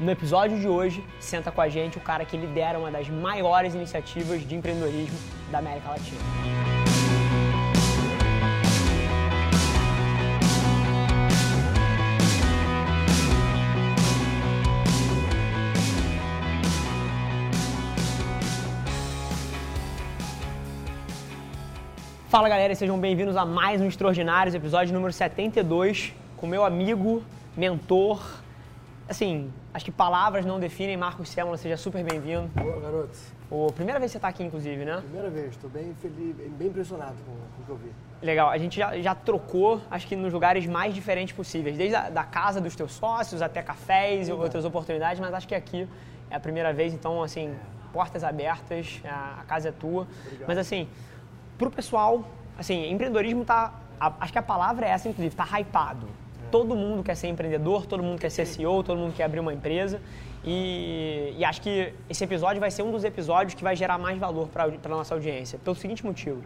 No episódio de hoje, senta com a gente o cara que lidera uma das maiores iniciativas de empreendedorismo da América Latina. Fala galera, sejam bem-vindos a mais um Extraordinários, episódio número 72, com meu amigo, mentor, assim, acho que palavras não definem, Marcos Sêmola, seja super bem-vindo. Boa, garoto. O, primeira vez que você está aqui, inclusive, né? Primeira vez, estou bem feliz, bem impressionado com, com o que eu vi. Legal, a gente já, já, trocou, acho que nos lugares mais diferentes possíveis, desde a da casa dos teus sócios até cafés e outras oportunidades, mas acho que aqui é a primeira vez, então, assim, portas abertas, a, a casa é tua. Obrigado. Mas, assim, pro pessoal, assim, empreendedorismo tá, a, acho que a palavra é essa, inclusive, tá hypado. Todo mundo quer ser empreendedor, todo mundo quer ser CEO, todo mundo quer abrir uma empresa. E, e acho que esse episódio vai ser um dos episódios que vai gerar mais valor para a nossa audiência, pelo seguinte motivo.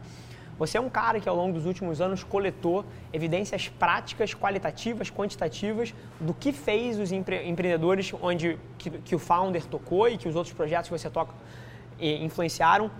Você é um cara que ao longo dos últimos anos coletou evidências práticas, qualitativas, quantitativas do que fez os empre empreendedores onde que, que, o founder tocou e que os outros projetos que você toca influenciaram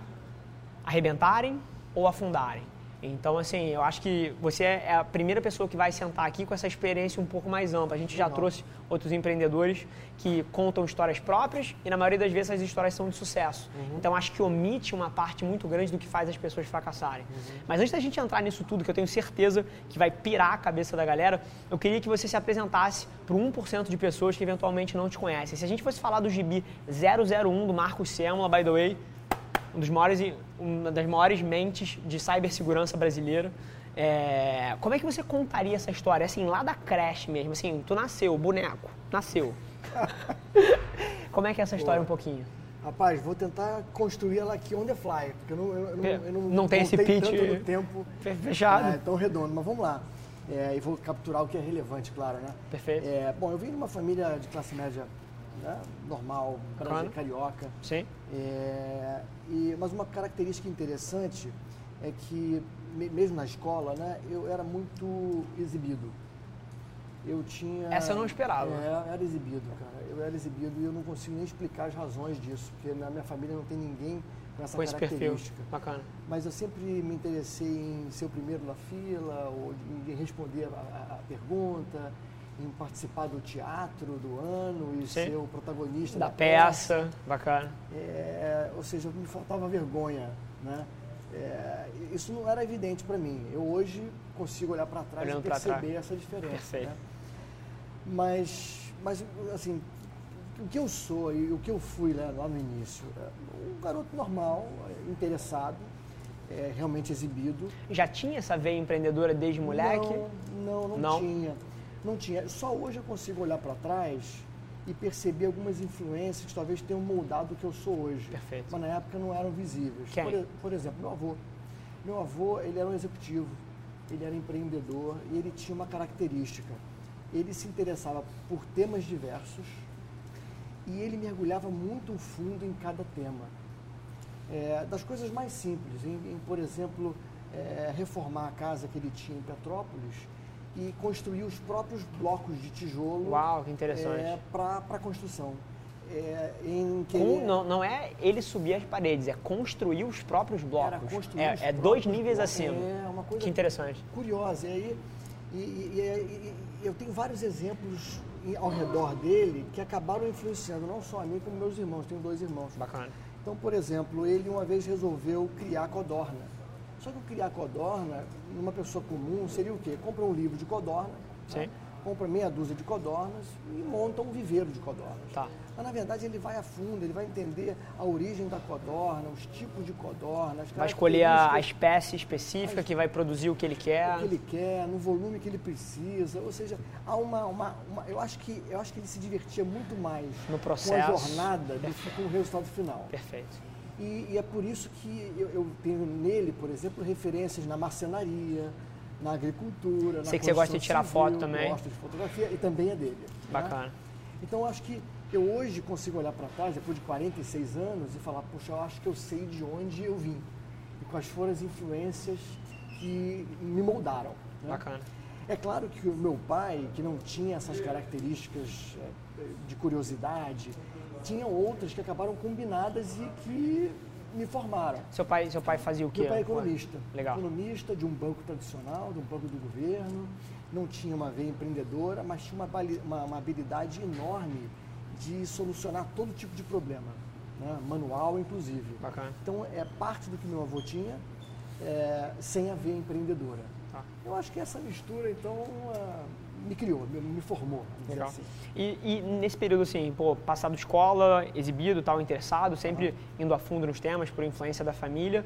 arrebentarem ou afundarem. Então, assim, eu acho que você é a primeira pessoa que vai sentar aqui com essa experiência um pouco mais ampla. A gente já trouxe outros empreendedores que contam histórias próprias e, na maioria das vezes, as histórias são de sucesso. Uhum. Então, acho que omite uma parte muito grande do que faz as pessoas fracassarem. Uhum. Mas antes da gente entrar nisso tudo, que eu tenho certeza que vai pirar a cabeça da galera, eu queria que você se apresentasse para o 1% de pessoas que eventualmente não te conhecem. Se a gente fosse falar do gibi 001 do Marcos Sêmola, by the way, um dos maiores, uma das maiores mentes de cibersegurança brasileira. É, como é que você contaria essa história, assim, lá da creche mesmo, assim, tu nasceu, boneco, nasceu. como é que é essa história Boa. um pouquinho? Rapaz, vou tentar construir ela aqui on the fly, porque eu não, eu não, eu não, não tem esse pitch tanto tempo fechado. É, tão redondo, mas vamos lá. É, e vou capturar o que é relevante, claro, né? Perfeito. É, bom, eu vim de uma família de classe média né, normal, claro. carioca. Sim. É, e, mas uma característica interessante é que, mesmo na escola, né, eu era muito exibido. Eu tinha. Essa eu não esperava. É, era exibido, cara. Eu era exibido e eu não consigo nem explicar as razões disso, porque na minha família não tem ninguém com essa com característica. Esse perfil. Bacana. Mas eu sempre me interessei em ser o primeiro na fila, ou em responder a, a, a pergunta em participar do teatro do ano e Sim. ser o protagonista da, da peça. peça. Bacana. É, ou seja, me faltava vergonha, né? É, isso não era evidente para mim. Eu hoje consigo olhar para trás Olhando e perceber essa diferença. Né? Mas, mas, assim, o que eu sou e o que eu fui né, lá no início, é um garoto normal, interessado, é, realmente exibido. Já tinha essa veia empreendedora desde moleque? Não, não, não, não. tinha. Não tinha. Só hoje eu consigo olhar para trás e perceber algumas influências que talvez tenham moldado o que eu sou hoje. Perfeito. Mas na época não eram visíveis. Por, por, exemplo, meu avô. Meu avô, ele era um executivo, ele era empreendedor e ele tinha uma característica. Ele se interessava por temas diversos e ele mergulhava muito fundo em cada tema. É, das coisas mais simples, em, em por exemplo, é, reformar a casa que ele tinha em Petrópolis, e construir os próprios blocos de tijolo. Uau, que interessante. É, para a construção. É, em que Com, não, não é ele subir as paredes, é construir os próprios blocos. Era construir é, é dois níveis blocos. acima. É uma coisa que interessante. Curiosa. E, aí, e, e, e, eu tenho vários exemplos ao redor dele que acabaram influenciando não só a mim, como meus irmãos. Tenho dois irmãos. Bacana. Então, por exemplo, ele uma vez resolveu criar codorna. Só que criar codorna, numa pessoa comum, seria o quê? Compra um livro de codorna, tá? compra meia dúzia de codornas e monta um viveiro de codornas. Tá. Mas, na verdade, ele vai a fundo, ele vai entender a origem da codorna, os tipos de codornas. Vai escolher a, a espécie específica a, que vai produzir o que ele quer. O que ele quer, no volume que ele precisa. Ou seja, há uma... uma, uma eu, acho que, eu acho que ele se divertia muito mais no processo. com a jornada do que com o resultado final. Perfeito. E, e, é por isso que eu, eu, tenho nele, por exemplo, referências na marcenaria, na agricultura, Sei na que você gosta de tirar civil, foto também. Gosto de fotografia e também é dele. Bacana. Né? Então acho que eu hoje consigo olhar para trás, depois de 46 anos, e falar, poxa, eu acho que eu sei de onde eu vim e quais foram as influências que me moldaram. Né? Bacana. É claro que o meu pai, que não tinha essas características é, de curiosidade, tinha outras que acabaram combinadas e que me formaram. Seu pai, seu pai fazia o quê? Meu pai é economista. Legal. Economista de um banco tradicional, de um banco do governo. Não tinha uma veia empreendedora, mas tinha uma, uma, uma habilidade enorme de solucionar todo tipo de problema, né? manual inclusive. Bacana. Então é parte do que meu avô tinha, é, sem a veia empreendedora. Tá. Eu acho que essa mistura, então, uh, me criou, me, me formou. Legal. Assim. E, e, nesse período, assim, pô, passado escola, exibido, tal, interessado, sempre uhum. indo a fundo nos temas por influência da família,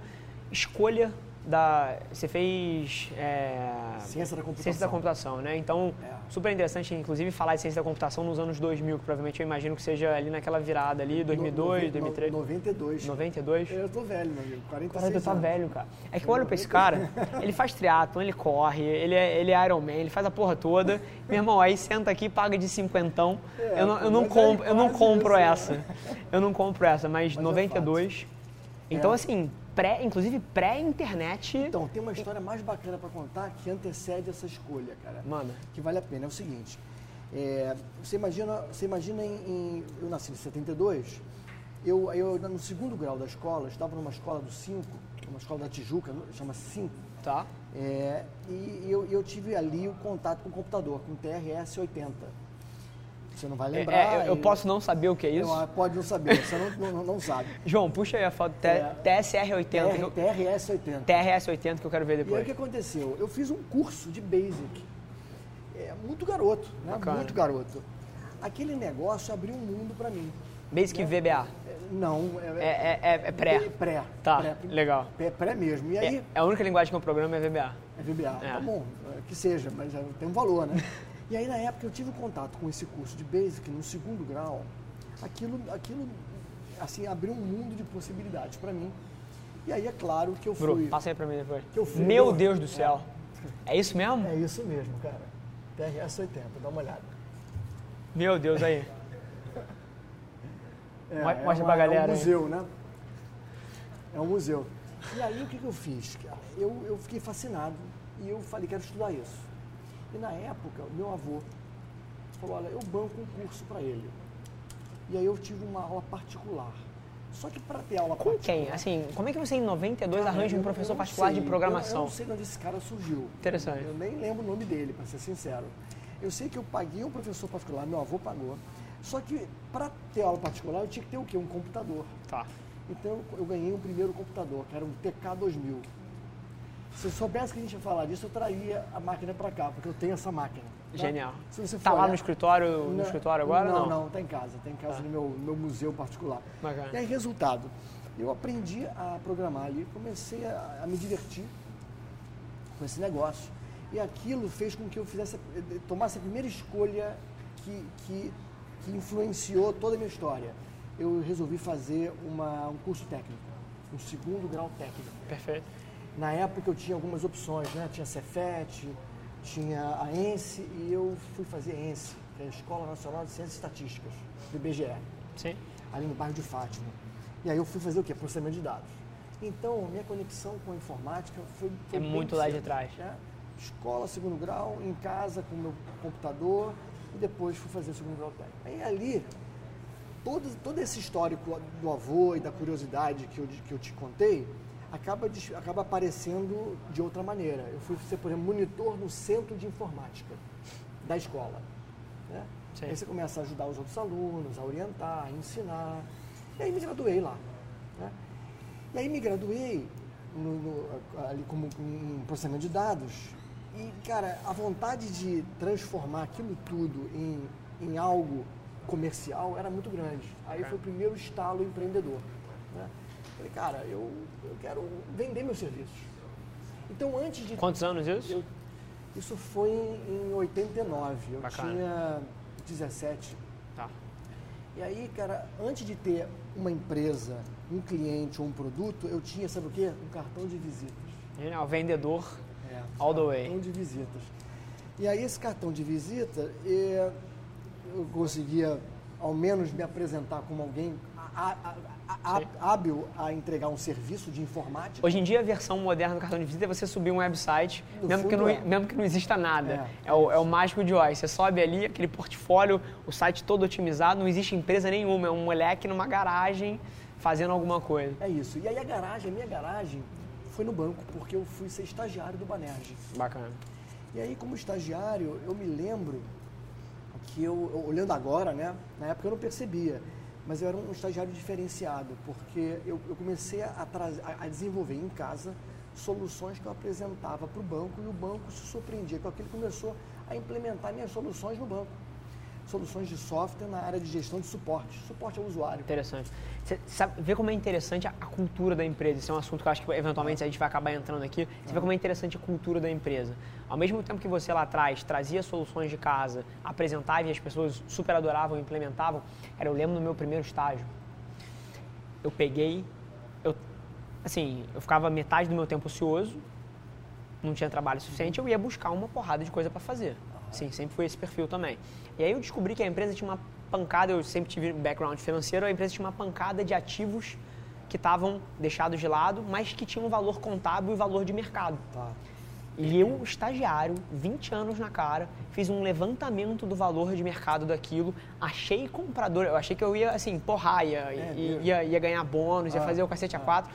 escolha da. Você fez. É, ciência da computação. Ciência da computação, né? Então, é. super interessante, inclusive, falar de ciência da computação nos anos 2000, que provavelmente eu imagino que seja ali naquela virada ali, 2002, no, 2003. 92. 92? Eu tô velho, meu amigo. 46 cara, tu tá velho, cara. É que eu olho pra esse cara, ele faz triatlon, ele corre, ele é, ele é Iron Man, ele faz a porra toda. Meu irmão, aí senta aqui paga de cinquentão. É, eu não, eu não, compro, eu não compro essa. Né? Eu não compro essa, mas, mas 92. É então, assim pré, inclusive pré-internet. Então, tem uma história mais bacana para contar que antecede essa escolha, cara. Manda. Que vale a pena. É o seguinte, é, você imagina, você imagina em, em, Eu nasci em 72, eu, eu no segundo grau da escola, estava numa escola do 5, uma escola da Tijuca, chama 5. Tá. É, e eu, eu tive ali o contato com o computador, com o TRS-80. Você não vai lembrar. É, é, eu, posso não saber o que é isso? Não, pode não saber, você não, não, não sabe. João, puxa aí a foto é, TSR80. TRS80. TRS80 que eu quero ver depois. E aí o que aconteceu? Eu fiz um curso de Basic. É, muito garoto, né? Bacana. Muito garoto. Aquele negócio abriu um mundo para mim. Basic né? VBA? É, não. É, é, é, é pré? Pré. Tá, pré, legal. É pré mesmo. E aí, é, a única linguagem que eu programa é VBA. É VBA, tá bom. Que seja, mas tem um valor, né? E aí, na época, eu tive contato com esse curso de Basic no segundo grau. Aquilo, aquilo assim, abriu um mundo de possibilidades para mim. E aí, é claro que eu fui... Bru, passa aí para mim depois. Que eu fui, Meu Deus do céu. É. é isso mesmo? É isso mesmo, cara. TRS 80, dá uma olhada. Meu Deus, aí. É, Mostra é uma, pra galera. É um museu, aí. né? É um museu. E aí, o que, que eu fiz? Eu, eu fiquei fascinado e eu falei, quero estudar isso. E na época, o meu avô falou, olha, eu banco um curso para ele. E aí eu tive uma aula particular. Só que para ter aula Com particular... Com quem? Assim, como é que você em 92 cara, arranja um professor particular sei, de programação? Eu, eu, não sei onde esse cara surgiu. Interessante. Eu nem lembro o nome dele, para ser sincero. Eu sei que eu paguei um professor particular, meu avô pagou. Só que para ter aula particular eu tinha que ter o quê? Um computador. Tá. Então eu ganhei um primeiro computador, que era um TK2000. Se eu soubesse que a gente ia falar disso, eu traria a máquina para cá, porque eu tenho essa máquina. Tá? Genial. Se você tá lá no escritório, no escritório agora? Não, não, não, tá em casa. Tá em casa tá. no meu, no meu museu particular. Bacana. E aí, resultado, eu aprendi a programar ali, comecei a, a me divertir com esse negócio. E aquilo fez com que eu fizesse, tomasse a primeira escolha que, que, que influenciou toda a minha história. Eu resolvi fazer uma, um curso técnico, um segundo grau técnico. Perfeito. Na época eu tinha algumas opções, né? Tinha Cefet, tinha a ENSE e eu fui fazer a ENSE, que é a Escola Nacional de Ciências Estatísticas, do IBGE. Sim. Ali no bairro de Fátima. E aí eu fui fazer o quê? Processamento de dados. Então, minha conexão com a informática foi. foi é muito lá de trás. Né? Escola, segundo grau, em casa com o meu computador e depois fui fazer o segundo grau técnico. Aí ali, todo, todo esse histórico do avô e da curiosidade que eu, que eu te contei, acaba, acaba aparecendo de outra maneira. Eu fui ser, por exemplo, monitor no centro de informática da escola. Né? Aí você começa a ajudar os outros alunos, a orientar, a ensinar. E aí me graduei lá. Né? E aí me graduei no, no, ali como em processamento de dados. E, cara, a vontade de transformar aquilo tudo em, em algo comercial era muito grande. Aí foi o primeiro estalo empreendedor. Né? Falei, cara, eu, eu quero vender meus serviços. Então, antes de. Quantos anos isso? Eu, isso foi em, em 89. Eu Bacana. tinha 17. Tá. E aí, cara, antes de ter uma empresa, um cliente ou um produto, eu tinha, sabe o quê? Um cartão de visitas. Genial, vendedor é, all the way. Cartão de visitas. E aí, esse cartão de visita, eu conseguia ao menos me apresentar como alguém hábil a entregar um serviço de informática. Hoje em dia, a versão moderna do cartão de visita é você subir um website, No mesmo que, não, é. mesmo que não exista nada. É, É, o, é o mágico de Oz. Você sobe ali, aquele portfólio, o site todo otimizado, não existe empresa nenhuma, é um moleque numa garagem fazendo alguma coisa. É isso. E aí a garagem, a minha garagem, foi no banco, porque eu fui ser estagiário do Banerj. Bacana. E aí, como estagiário, eu me lembro que eu, eu- olhando agora, né, na época eu não percebia, mas eu era um estagiário diferenciado, porque eu, eu comecei a, a- desenvolver em casa soluções que eu apresentava para o banco e o banco se surpreendia com aquilo e começou a implementar minhas soluções no banco. Soluções de software na área de gestão de suporte, suporte ao usuário. Interessante. Você sabe, vê como é interessante a, a cultura da empresa. Isso é um assunto que eu acho que eventualmente a gente vai acabar entrando aqui. Você vê como é interessante a cultura da empresa. Ao mesmo tempo que você lá atrás trazia soluções de casa, apresentava e as pessoas super adoravam implementavam, era eu lembro no meu primeiro estágio. Eu peguei, eu, assim, eu ficava metade do meu tempo ocioso, não tinha trabalho suficiente, eu ia buscar uma porrada de coisa para fazer. Sim, sempre foi esse perfil também. E aí eu descobri que a empresa tinha uma pancada, eu sempre tive background financeiro, a empresa tinha uma pancada de ativos que estavam deixados de lado, mas que tinham valor contábil e valor de mercado. Tá. E eu, estagiário, 20 anos na cara, fiz um levantamento do valor de mercado daquilo, achei comprador, eu achei que eu ia, assim, porrar, ia, É ia, ia, ia ganhar bônus, ia Ah, fazer o cacete a quatro.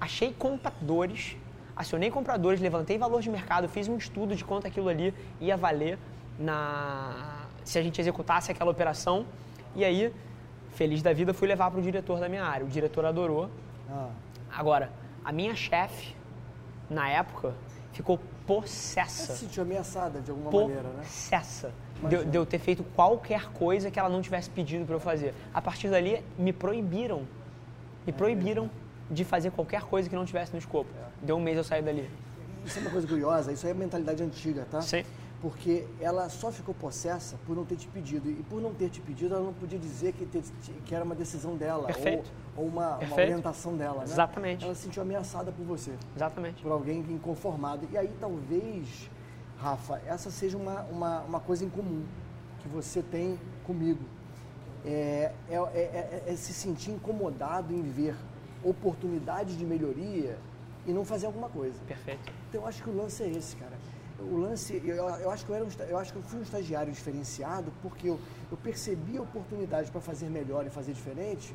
Achei compradores, acionei compradores, levantei valor de mercado, fiz um estudo de quanto aquilo ali ia valer na se a gente executasse aquela operação. E aí, feliz da vida, fui levar para o diretor da minha área. O diretor adorou, Ah, Agora, a minha chefe, na época, ficou você possessa. se sentiu ameaçada de alguma maneira, né? Possessa. De, de eu ter feito qualquer coisa que ela não tivesse pedido para eu fazer. A partir dali, me proibiram. Me proibiram de fazer qualquer coisa que não tivesse no escopo. Deu um mês eu saí dali. Isso é uma coisa curiosa, isso aí é mentalidade antiga, tá? Sim. Porque ela só ficou possessa por não ter te pedido. E por não ter te pedido, ela não podia dizer que, te- que era uma decisão dela. Perfeito. Ou, ou uma, uma orientação dela, né? Exatamente. Ela se sentiu ameaçada por você, Exatamente. por alguém inconformado. E aí talvez, Rafa, essa seja uma, uma, uma coisa em comum que você tem comigo. É, é, é- é- é se sentir incomodado em ver oportunidades de melhoria e não fazer alguma coisa. Perfeito. Então eu acho que o lance é esse, cara. O lance, eu, eu acho que eu era um, eu acho que eu fui um estagiário diferenciado porque eu, eu percebi a oportunidade para fazer melhor e fazer diferente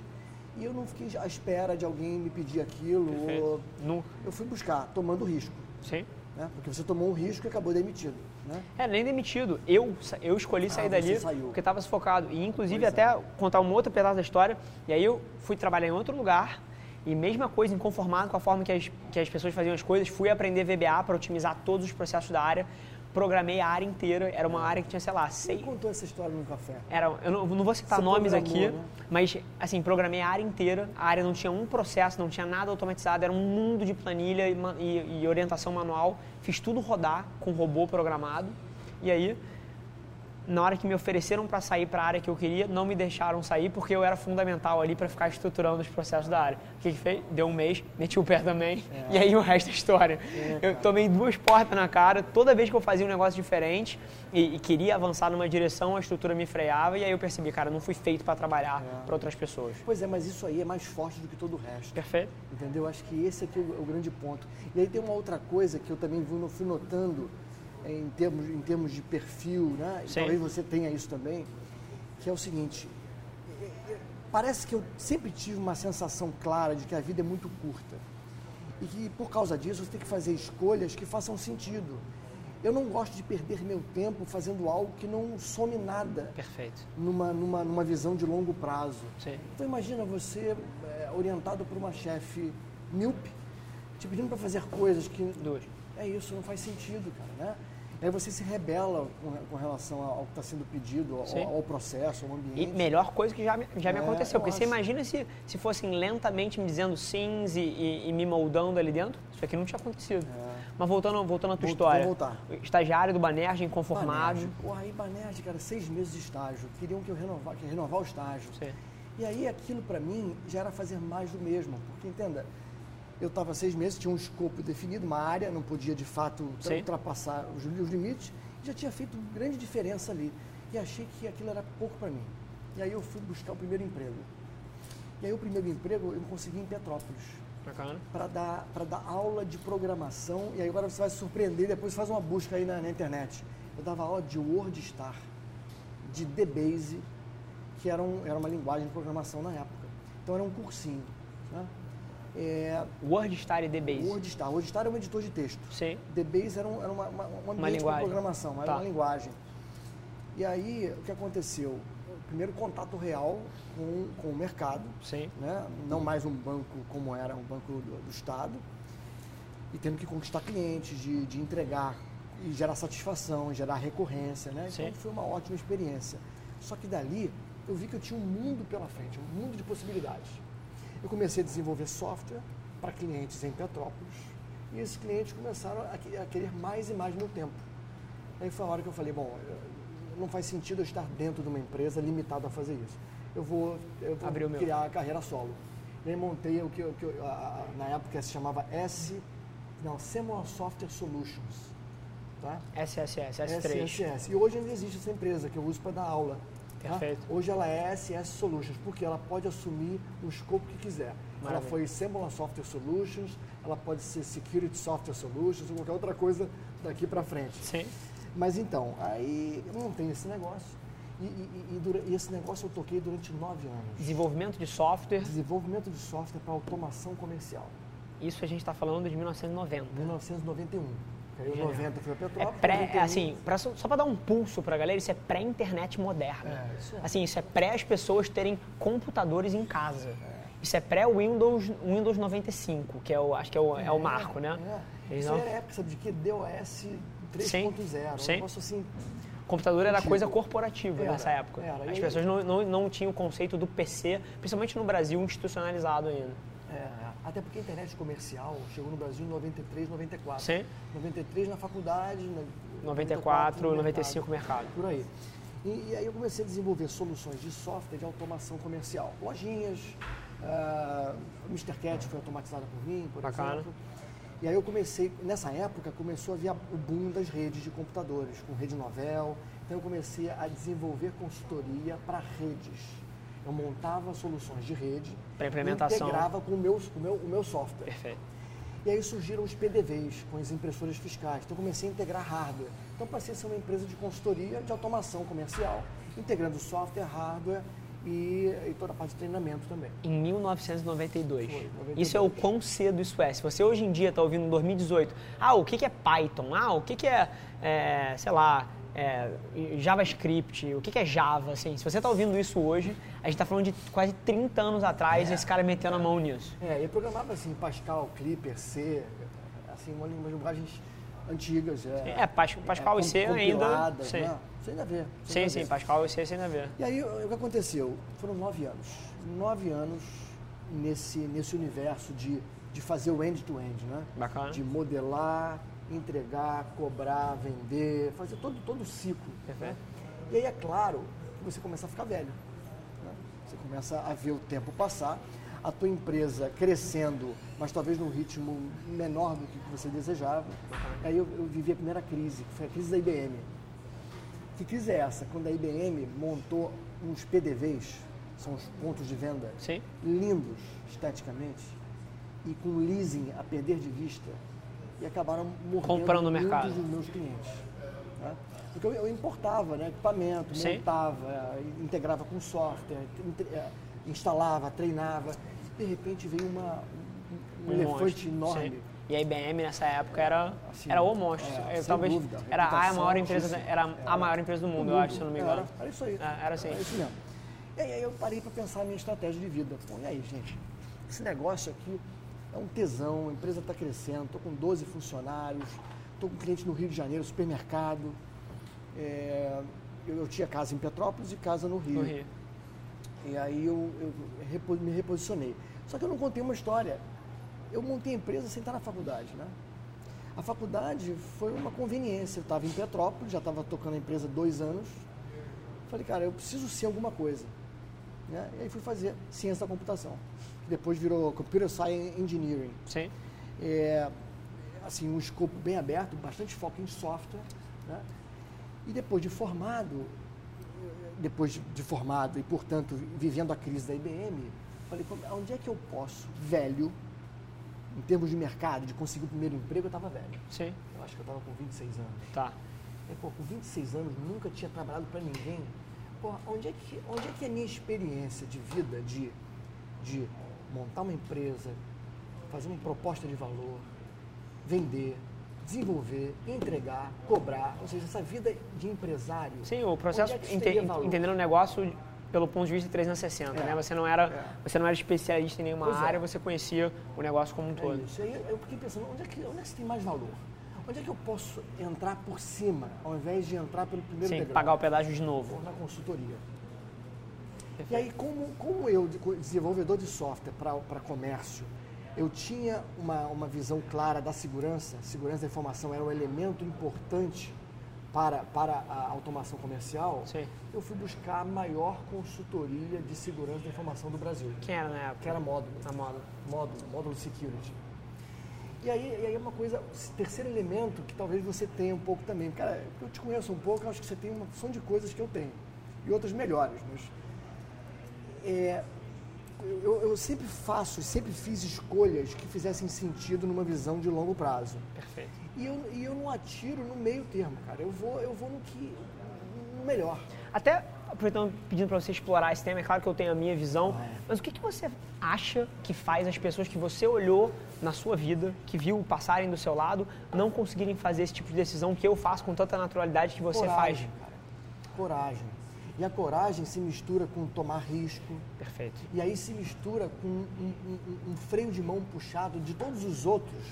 e eu não fiquei à espera de alguém me pedir aquilo. Ou. Nunca. eu fui buscar, tomando risco, Sim. né? Porque você tomou um risco e acabou demitido, né? É, nem demitido. Eu, eu escolhi sair Ah, dali saiu. porque estava sufocado. E, inclusive, Pois é. até contar uma outra pedaço da história. E aí eu fui trabalhar em outro lugar e, mesma coisa, inconformado com a forma que as, que as pessoas faziam as coisas, fui aprender VBA para otimizar todos os processos da área. Programei a área inteira. Era uma área que tinha, sei lá, Você seis... contou essa história no café. Era, eu não, não vou citar Você nomes aqui, né? mas assim, programei a área inteira. A área não tinha um processo, não tinha nada automatizado, era um mundo de planilha e, e- e orientação manual. Fiz tudo rodar com robô programado. E aí, na hora que me ofereceram para sair para a área que eu queria, não me deixaram sair porque eu era fundamental ali para ficar estruturando os processos da área. O que, que fez? Deu um mês, meti o pé também, e aí o resto é história. eu tomei duas portas na cara, toda vez que eu fazia um negócio diferente e, e queria avançar numa direção, a estrutura me freava, e aí eu percebi, cara, não fui feito para trabalhar para outras pessoas. Pois é, mas isso aí é mais forte do que todo o resto. Perfeito? Entendeu? Acho que esse aqui é o, é o grande ponto. E aí tem uma outra coisa que eu também fui, notando em termos, em termos de perfil, né? Sim. talvez você tenha isso também, que é o seguinte, eh, eh, parece que eu sempre tive uma sensação clara de que a vida é muito curta. E que por causa disso você tem que fazer escolhas que façam sentido. Eu não gosto de perder meu tempo fazendo algo que não some nada Perfeito. numa, numa, numa visão de longo prazo. Sim. Então imagina você é, orientado por uma chefe míope, te pedindo para fazer coisas que Duas. é isso, não faz sentido, cara, né? Aí você se rebela com, com relação ao que está sendo pedido, ao, ao processo, ao E ambiente. melhor coisa que já me, já me É, aconteceu. eu Porque você acho. imagina se, se fossem lentamente me dizendo sims e, e- e me moldando ali dentro? Isso aqui não tinha acontecido. Mas voltando, voltando à tua Volta- história. voltar. Estagiário do Banerj, inconformado. Banerj. Porra, aí Banerj, cara, seis meses de estágio. Queriam que eu renovar, que renovar o estágio. Sim. E aí aquilo para mim já era fazer mais do mesmo. Porque, entenda, eu estava seis meses, tinha um escopo definido, uma área, não podia de fato Sim. ultrapassar os, os limites. Já tinha feito grande diferença ali. E achei que aquilo era pouco para mim. E aí eu fui buscar o primeiro emprego. E aí o primeiro emprego eu consegui em Petrópolis. Para dar, dar aula de programação. E aí agora você vai se surpreender, depois faz uma busca aí na, na internet. Eu dava aula de WordStar, de DBase, que era, um, era uma linguagem de programação na época. Então era um cursinho. É, WordStar e DBase. WordStar. WordStar é um editor de texto. Sim. DBase era, um, era uma, uma, um ambiente de programação, era tá. uma linguagem. E aí, o que aconteceu? primeiro contato real com, com o mercado. Sim. Né? Não mais um banco como era um banco do, do Estado. E tendo que conquistar clientes, de, de entregar e gerar satisfação, gerar recorrência. Né? Então foi uma ótima experiência. Só que dali eu vi que eu tinha um mundo pela frente, um mundo de possibilidades. Eu comecei a desenvolver software para clientes em Petrópolis e esses clientes começaram a, querer mais e mais no meu tempo. Aí foi a hora que eu falei, bom, não faz sentido eu estar dentro de uma empresa limitado a fazer isso. Eu vou, eu vou criar a carreira solo. E aí montei o que, o que a, a, na época se chamava S, não, Semua Software Solutions. Tá? SSS, S3. SSS. E hoje ainda existe essa empresa que eu uso para dar aula. Tá? Hoje ela é SS Solutions, porque ela pode assumir o escopo que quiser. Maravilha. Ela foi Semula Software Solutions, ela pode ser Security Software Solutions, ou qualquer outra coisa daqui para frente. Sim. Mas então, aí eu montei esse negócio. E, e, e, e, esse negócio eu toquei durante nove anos. Desenvolvimento de software? Desenvolvimento de software para automação comercial. Isso a gente está falando de 1990. 1991. Aí, 90 foi a Petrópolis. É pré, é assim, pra, só para dar um pulso para a galera, isso é pré-internet moderna. É, isso é. Assim, isso é pré as pessoas terem computadores em casa. É. Isso é pré-Windows Windows 95, que é o, acho que é o, é, o é, marco, né? É. Isso era época, sabe de que? DOS 3.0. Um negócio assim. Computador era coisa corporativa era, nessa época. Era. As pessoas não, não, não tinham o conceito do PC, principalmente no Brasil, institucionalizado ainda. É, até porque a internet comercial chegou no Brasil em 93, 94. Sim. 93 na faculdade, 94, 94 95 no mercado. Por aí. E, e, aí eu comecei a desenvolver soluções de software de automação comercial. Lojinhas, uh, Mr. Cat foi automatizada por mim, por Bacana. exemplo. E aí eu comecei, nessa época, começou a vir o boom das redes de computadores, com rede novel. Então eu comecei a desenvolver consultoria para redes. Eu montava soluções de rede para implementação. integrava com o meu, o, meu, o meu software. Perfeito. E aí surgiram os PDVs, com as impressoras fiscais. Então eu comecei a integrar hardware. Então passei a ser uma empresa de consultoria de automação comercial, integrando software, hardware e, e, toda a parte de treinamento também. Em 1992. Foi, 92. Isso é o quão cedo isso é. Se você hoje em dia está ouvindo em 2018, ah, o que, que é Python? Ah, o que, que é, é sei lá, é, JavaScript, o que, que é Java? Assim, se você está ouvindo isso hoje, a gente está falando de quase 30 anos atrás é, esse cara metendo é, a mão nisso. É, e programava assim, Pascal, Clipper, C, assim, umas linguagens antigas. É, é Pascal e C ainda. Sim. Né? Você ainda vê. Você sim, sim, vê. Pascal e C você ainda vê. E aí o que aconteceu? Foram nove anos. Nove anos nesse, nesse universo de, de fazer o end-to-end, -end, né? Bacana. De modelar, entregar, cobrar, vender, fazer todo, todo o ciclo. Perfeito. Né? E aí é claro que você começa a ficar velho. Começa a ver o tempo passar, a tua empresa crescendo, mas talvez num ritmo menor do que você desejava. Aí eu, eu vivi a primeira crise, que foi a crise da IBM que crise é essa? Quando a IBM montou uns PDVs, são os pontos de venda, Sim. lindos esteticamente, e com leasing a perder de vista, e acabaram mordendo Comprando no mercado. dos meus clientes. Né? Porque eu, eu, importava né, equipamento, Sim. montava, integrava com software, é, instalava, treinava. De repente veio uma, um, um elefante enorme. Sim e a IBM nessa época era, assim, era o monstro. É, talvez dúvida, era a maior empresa, era a maior empresa do mundo, mundo, eu acho, se não me engano. Era, era isso aí. É, era assim. Era isso mesmo. E aí eu parei para pensar a minha estratégia de vida. Bom, e aí, gente? Esse negócio aqui é um tesão, a empresa está crescendo, estou com 12 funcionários, estou com cliente no Rio de Janeiro, supermercado. É, eu, eu, tinha casa em Petrópolis e casa no Rio. No Rio. E aí eu, eu me reposicionei. Só que eu não contei uma história eu montei a empresa sem estar na faculdade, né? A faculdade foi uma conveniência. Eu estava em Petrópolis, já estava tocando a empresa dois anos. Falei, cara, eu preciso ser alguma coisa. Né? E aí fui fazer ciência da computação, que depois virou Computer Science Engineering. Sim. É, assim, um escopo bem aberto, bastante foco em software. Né? E depois de formado, depois de formado e, portanto, vivendo a crise da IBM, Falei, onde é que eu posso, velho, em termos de mercado, de conseguir o primeiro emprego, eu estava velho. Sim. Eu acho que eu estava com 26 anos. Tá. E, pô, com 26 anos, nunca tinha trabalhado para ninguém. Pô, onde é, que, onde é que é a minha experiência de vida, de, de montar uma empresa, fazer uma proposta de valor, vender, desenvolver, entregar, cobrar, ou seja, essa vida de empresário. Sim, o processo, é ente, entendendo o negócio pelo ponto de vista 360, é. né? Você não era, é. você não era especialista em nenhuma pois é. área, é. você conhecia o negócio como um todo. É isso. Aí eu fiquei pensando, onde é que, onde é que você tem mais valor? Onde é que eu posso entrar por cima, ao invés de entrar pelo primeiro Sim, degrau? pagar o pedágio de novo. Na consultoria. Perfeito. E aí, como, como eu, desenvolvedor de software para comércio, eu tinha uma, uma visão clara da segurança, segurança da informação era um elemento importante para, para a automação comercial, Sim. eu fui buscar a maior consultoria de segurança da informação do Brasil. Quem era na época? Que era Módulo. A Módulo. Módulo, Módulo Security. E aí, e aí é uma coisa, terceiro elemento que talvez você tenha um pouco também. Cara, eu te conheço um pouco, eu acho que você tem uma opção de coisas que eu tenho. E outras melhores, mas... É, eu, eu, sempre faço, sempre fiz escolhas que fizessem sentido numa visão de longo prazo. Perfeito. E eu, e eu não atiro no meio termo, cara. Eu vou, eu vou no que no melhor. Até aproveitando, pedindo para você explorar esse tema, é claro que eu tenho a minha visão, é. mas o que, que você acha que faz as pessoas que você olhou na sua vida, que viu passarem do seu lado, não conseguirem fazer esse tipo de decisão que eu faço com tanta naturalidade que você Coragem, faz? Cara. Coragem. E a coragem se mistura com tomar risco. Perfeito. E aí se mistura com um, um, um freio de mão puxado de todos os outros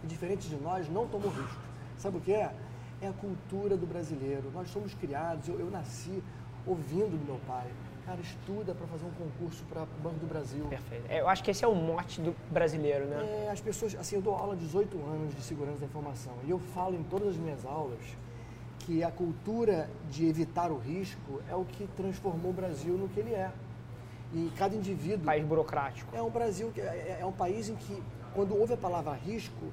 que, diferentes de nós, não tomam risco. Sabe o que é? É a cultura do brasileiro. Nós somos criados, eu, eu nasci ouvindo do meu pai. Cara, estuda para fazer um concurso para o Banco do Brasil. Perfeito. É, eu acho que esse é o mote do brasileiro, né? É, as pessoas, assim, eu dou aula há 18 anos de segurança da informação e eu falo em todas as minhas aulas que a cultura de evitar o risco é o que transformou o Brasil no que ele é. E cada indivíduo. País burocrático. É um Brasil que é, é um país em que, quando ouve a palavra risco,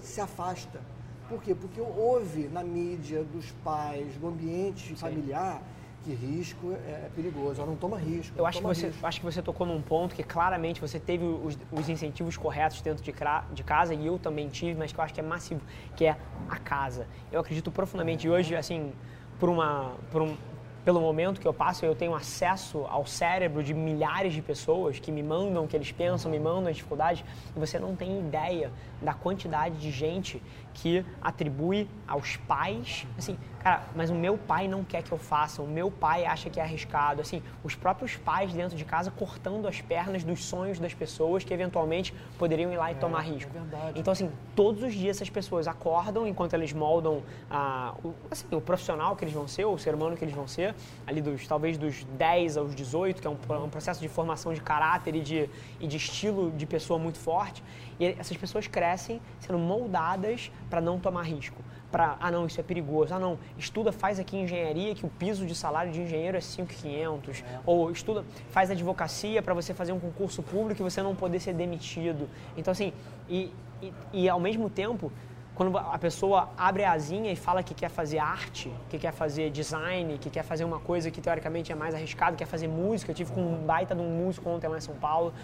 se afasta. Por quê? Porque ouve na mídia, dos pais, do ambiente Sim. familiar que risco é, é perigoso, ela não toma risco. Eu acho que, você, risco. acho que você tocou num ponto que claramente você teve os, os incentivos corretos dentro de, de, casa e eu também tive, mas que eu acho que é massivo, que é a casa. Eu acredito profundamente e hoje, assim, por uma, por um, pelo momento que eu passo, eu tenho acesso ao cérebro de milhares de pessoas que me mandam o que eles pensam, me mandam as dificuldades, e você não tem ideia da quantidade de gente que atribui aos pais, assim, cara, mas o meu pai não quer que eu faça, o meu pai acha que é arriscado, assim, os próprios pais dentro de casa cortando as pernas dos sonhos das pessoas que eventualmente poderiam ir lá e é, tomar risco. É então, assim, todos os dias essas pessoas acordam enquanto eles moldam ah, o, assim, o profissional que eles vão ser, o ser humano que eles vão ser, ali dos talvez dos 10 aos 18, que é um, um processo de formação de caráter e de, e de estilo de pessoa muito forte. E essas pessoas crescem sendo moldadas para não tomar risco. Para, ah não, isso é perigoso. Ah não, estuda, faz aqui engenharia que o piso de salário de engenheiro é 5.500. É. Ou estuda, faz advocacia para você fazer um concurso público e você não poder ser demitido. Então assim, e, e, e ao mesmo tempo quando a pessoa abre a asinha e fala que quer fazer arte, que quer fazer design, que quer fazer uma coisa que teoricamente é mais arriscado, quer fazer música. Eu tive com um baita de um músico ontem lá em São Paulo.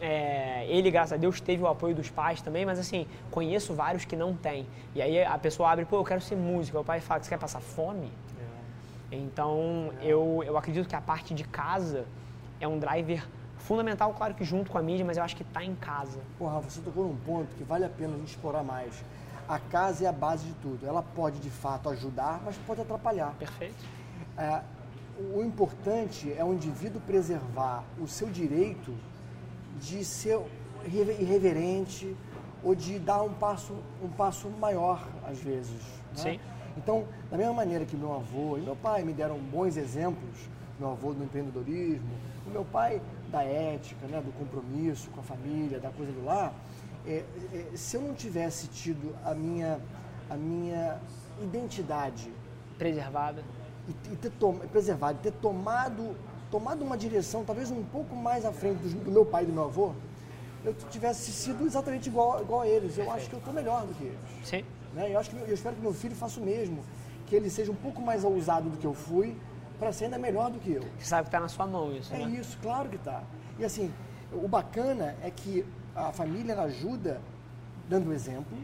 É, ele, graças a Deus, teve o apoio dos pais também, mas assim, conheço vários que não têm. E aí a pessoa abre, pô, eu quero ser músico. O pai fala, você quer passar fome? É. Então, é. Eu, eu acredito que a parte de casa é um driver fundamental, claro que junto com a mídia, mas eu acho que está em casa. Porra, você tocou num ponto que vale a pena a gente explorar mais. A casa é a base de tudo. Ela pode, de fato, ajudar, mas pode atrapalhar. Perfeito. É, o importante é o indivíduo preservar o seu direito de ser irreverente ou de dar um passo, um passo maior, às vezes. Né? Sim. Então, da mesma maneira que meu avô e meu pai me deram bons exemplos, meu avô do empreendedorismo, o meu pai da ética, né, do compromisso com a família, da coisa do lar, é, é, se eu não tivesse tido a minha, a minha identidade preservada e, e ter tom, preservado, ter tomado tomado uma direção talvez um pouco mais à frente do, do meu pai e do meu avô, eu tivesse sido exatamente igual, igual a eles. Eu acho que eu estou melhor do que eles. Sim. Né? Eu, acho que, eu espero que meu filho faça o mesmo, que ele seja um pouco mais ousado do que eu fui, para ser ainda melhor do que eu. Você sabe que está na sua mão isso, É né? isso, claro que está. E assim, O bacana é que a família ajuda dando exemplo,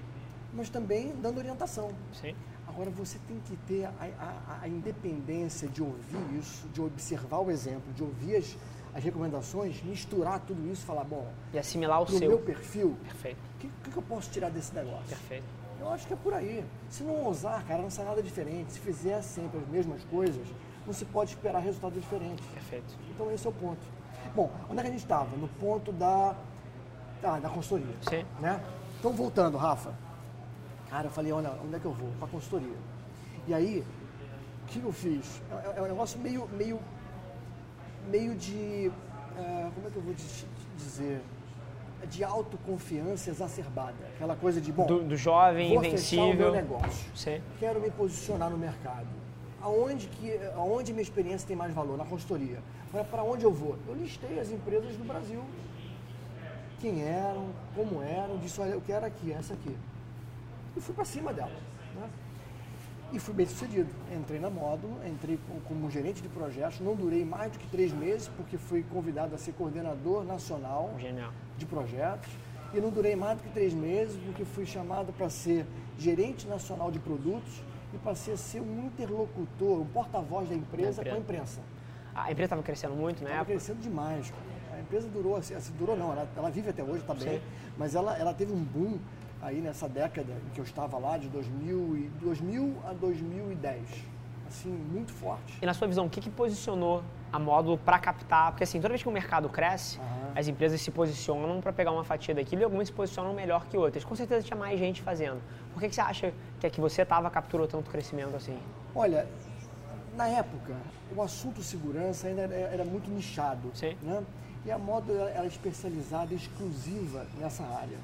mas também dando orientação. Sim. Agora você tem que ter a, a, a independência de ouvir isso, de observar o exemplo, de ouvir as, as recomendações, misturar tudo isso e falar, bom, E assimilar o seu. meu perfil, Perfeito, o que, que, que eu posso tirar desse negócio? perfeito. Eu acho que é por aí. Se não ousar, cara, não sai nada diferente. Se fizer sempre as mesmas coisas, não se pode esperar resultados diferentes. Perfeito. Então esse é o ponto. Bom, onde é que a gente estava? No ponto da, da, da consultoria. Sim. Né? Então voltando, Rafa. Cara, eu falei, olha, onde é que eu vou? Para consultoria. E aí, o que eu fiz? É, é um negócio meio, meio, meio de, é, como é que eu vou di- dizer? De autoconfiança exacerbada. Aquela coisa de, bom, Do, do jovem, vou fechar o meu invencível. negócio Sim. quero me posicionar no mercado. Aonde, que, aonde minha experiência tem mais valor? Na consultoria. Para onde eu vou? Eu listei as empresas do Brasil. Quem eram, como eram, disse, olha, eu quero aqui, essa aqui. E fui para cima dela. Né? E fui bem sucedido. Entrei na módulo, entrei co- como gerente de projetos, não durei mais do que três meses, porque fui convidado a ser coordenador nacional Genial. de projetos e não durei mais do que três meses porque fui chamado para ser gerente nacional de produtos e passei a ser um interlocutor, um porta-voz da empresa Da com a empresa. imprensa. A empresa estava crescendo muito na Estava crescendo demais. cara. A empresa durou, assim, assim, durou não, ela, ela vive até hoje, está bem, mas ela, ela teve um boom aí nessa década em que eu estava lá, de 2000, e, 2000 a 2010. Assim, muito forte. E na sua visão, o que, que posicionou a módulo para captar? Porque assim, toda vez que o mercado cresce, Aham. as empresas se posicionam para pegar uma fatia daquilo e algumas se posicionam melhor que outras. Com certeza tinha mais gente fazendo. Por que, que você acha que a que você estava capturou tanto crescimento assim? Olha, na época, o assunto segurança ainda era, muito nichado. Sim. Né? E a ela era especializada, exclusiva nessa área.